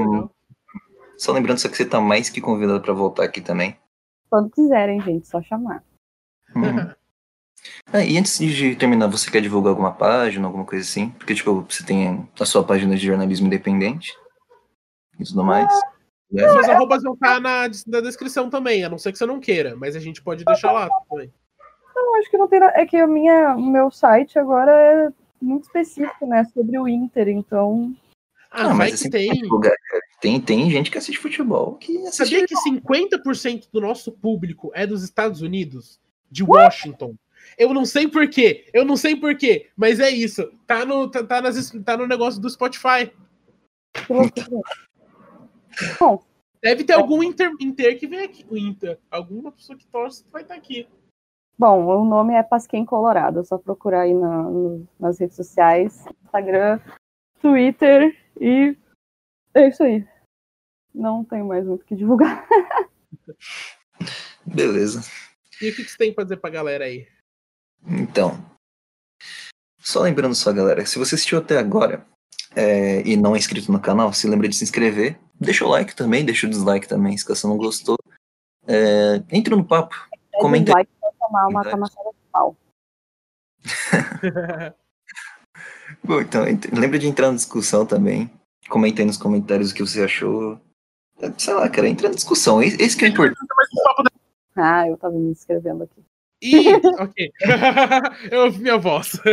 Só lembrando só que você tá mais que convidado pra voltar aqui também. Quando quiserem, gente, só chamar. Uhum. Ah, e antes de terminar, você quer divulgar alguma página, alguma coisa assim? Porque, tipo, você tem a sua página de jornalismo independente e tudo mais. É. Suas arrobas vão estar na, na descrição também, a não ser que você não queira, mas a gente pode deixar lá também. Não, acho que não tem nada. É que a minha, o meu site agora é muito específico, né? Sobre o Inter, então. Ah, vai mas que assim, tem. Tem, tem gente que assiste futebol que assiste. Sabia que 50% do nosso público é dos Estados Unidos? De Washington? Eu não sei porquê, eu não sei porquê, mas é isso. Tá no, tá, tá nas- tá no negócio do Spotify. Bom, Deve ter algum inter, inter que vem aqui. O Inter. Alguma pessoa que torce vai estar aqui. Bom, o nome é Pasquem Colorado. É só procurar aí na- no- nas redes sociais, Instagram, Twitter e é isso aí. Não tenho mais muito o que divulgar. Beleza. E o que, que você tem pra dizer pra galera aí? Então, só lembrando só, galera, se você assistiu até agora é, e não é inscrito no canal, se lembra de se inscrever. Deixa o like também, deixa o dislike também, se você não gostou. É, entre no papo, É comenta aí. dislike tomar uma camaçada de pau. Bom, então, ent- lembra de entrar na discussão também. Comenta aí nos comentários o que você achou. É, Sei lá, cara, entra na discussão. Esse esse que é importante. Ah, eu tava me inscrevendo aqui. Ih, ok. eu ouvi minha voz.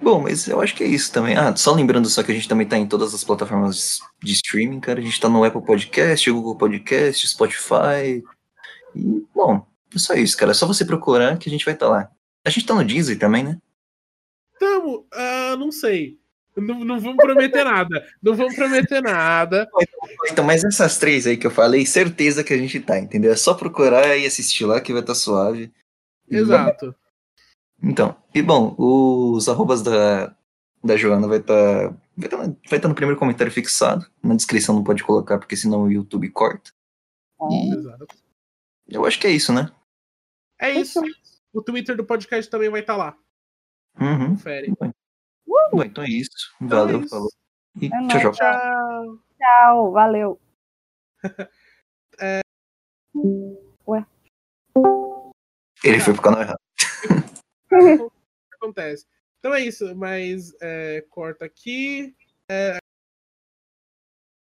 Bom, mas eu acho que é isso também. Ah, só lembrando só que a gente também tá em todas as plataformas de streaming, cara. A gente tá no Apple Podcast, Google Podcast, Spotify. E, bom, é só isso, cara. É só você procurar que a gente vai estar lá. A gente tá no Deezer também, né? Tamo, ah, não sei. Não, não vamos prometer nada. Não vamos prometer nada. Então, mas essas três aí que eu falei, certeza que a gente tá, entendeu? É só procurar e assistir lá que vai estar suave. E Exato. Então, e bom, os arrobas da, da Joana vai estar Vai estar, vai estar no primeiro comentário fixado. Na descrição não pode colocar, porque senão o YouTube corta. E Exato. Eu acho que é isso, né? É isso. O Twitter do podcast também vai estar lá. Uhum. Confere. Bom, então é isso. Então é Valeu, isso. falou. E É tchau, tchau. Tchau. Tchau, valeu. Ele foi pro canal errado. Acontece. Então é isso, mas é, corta aqui.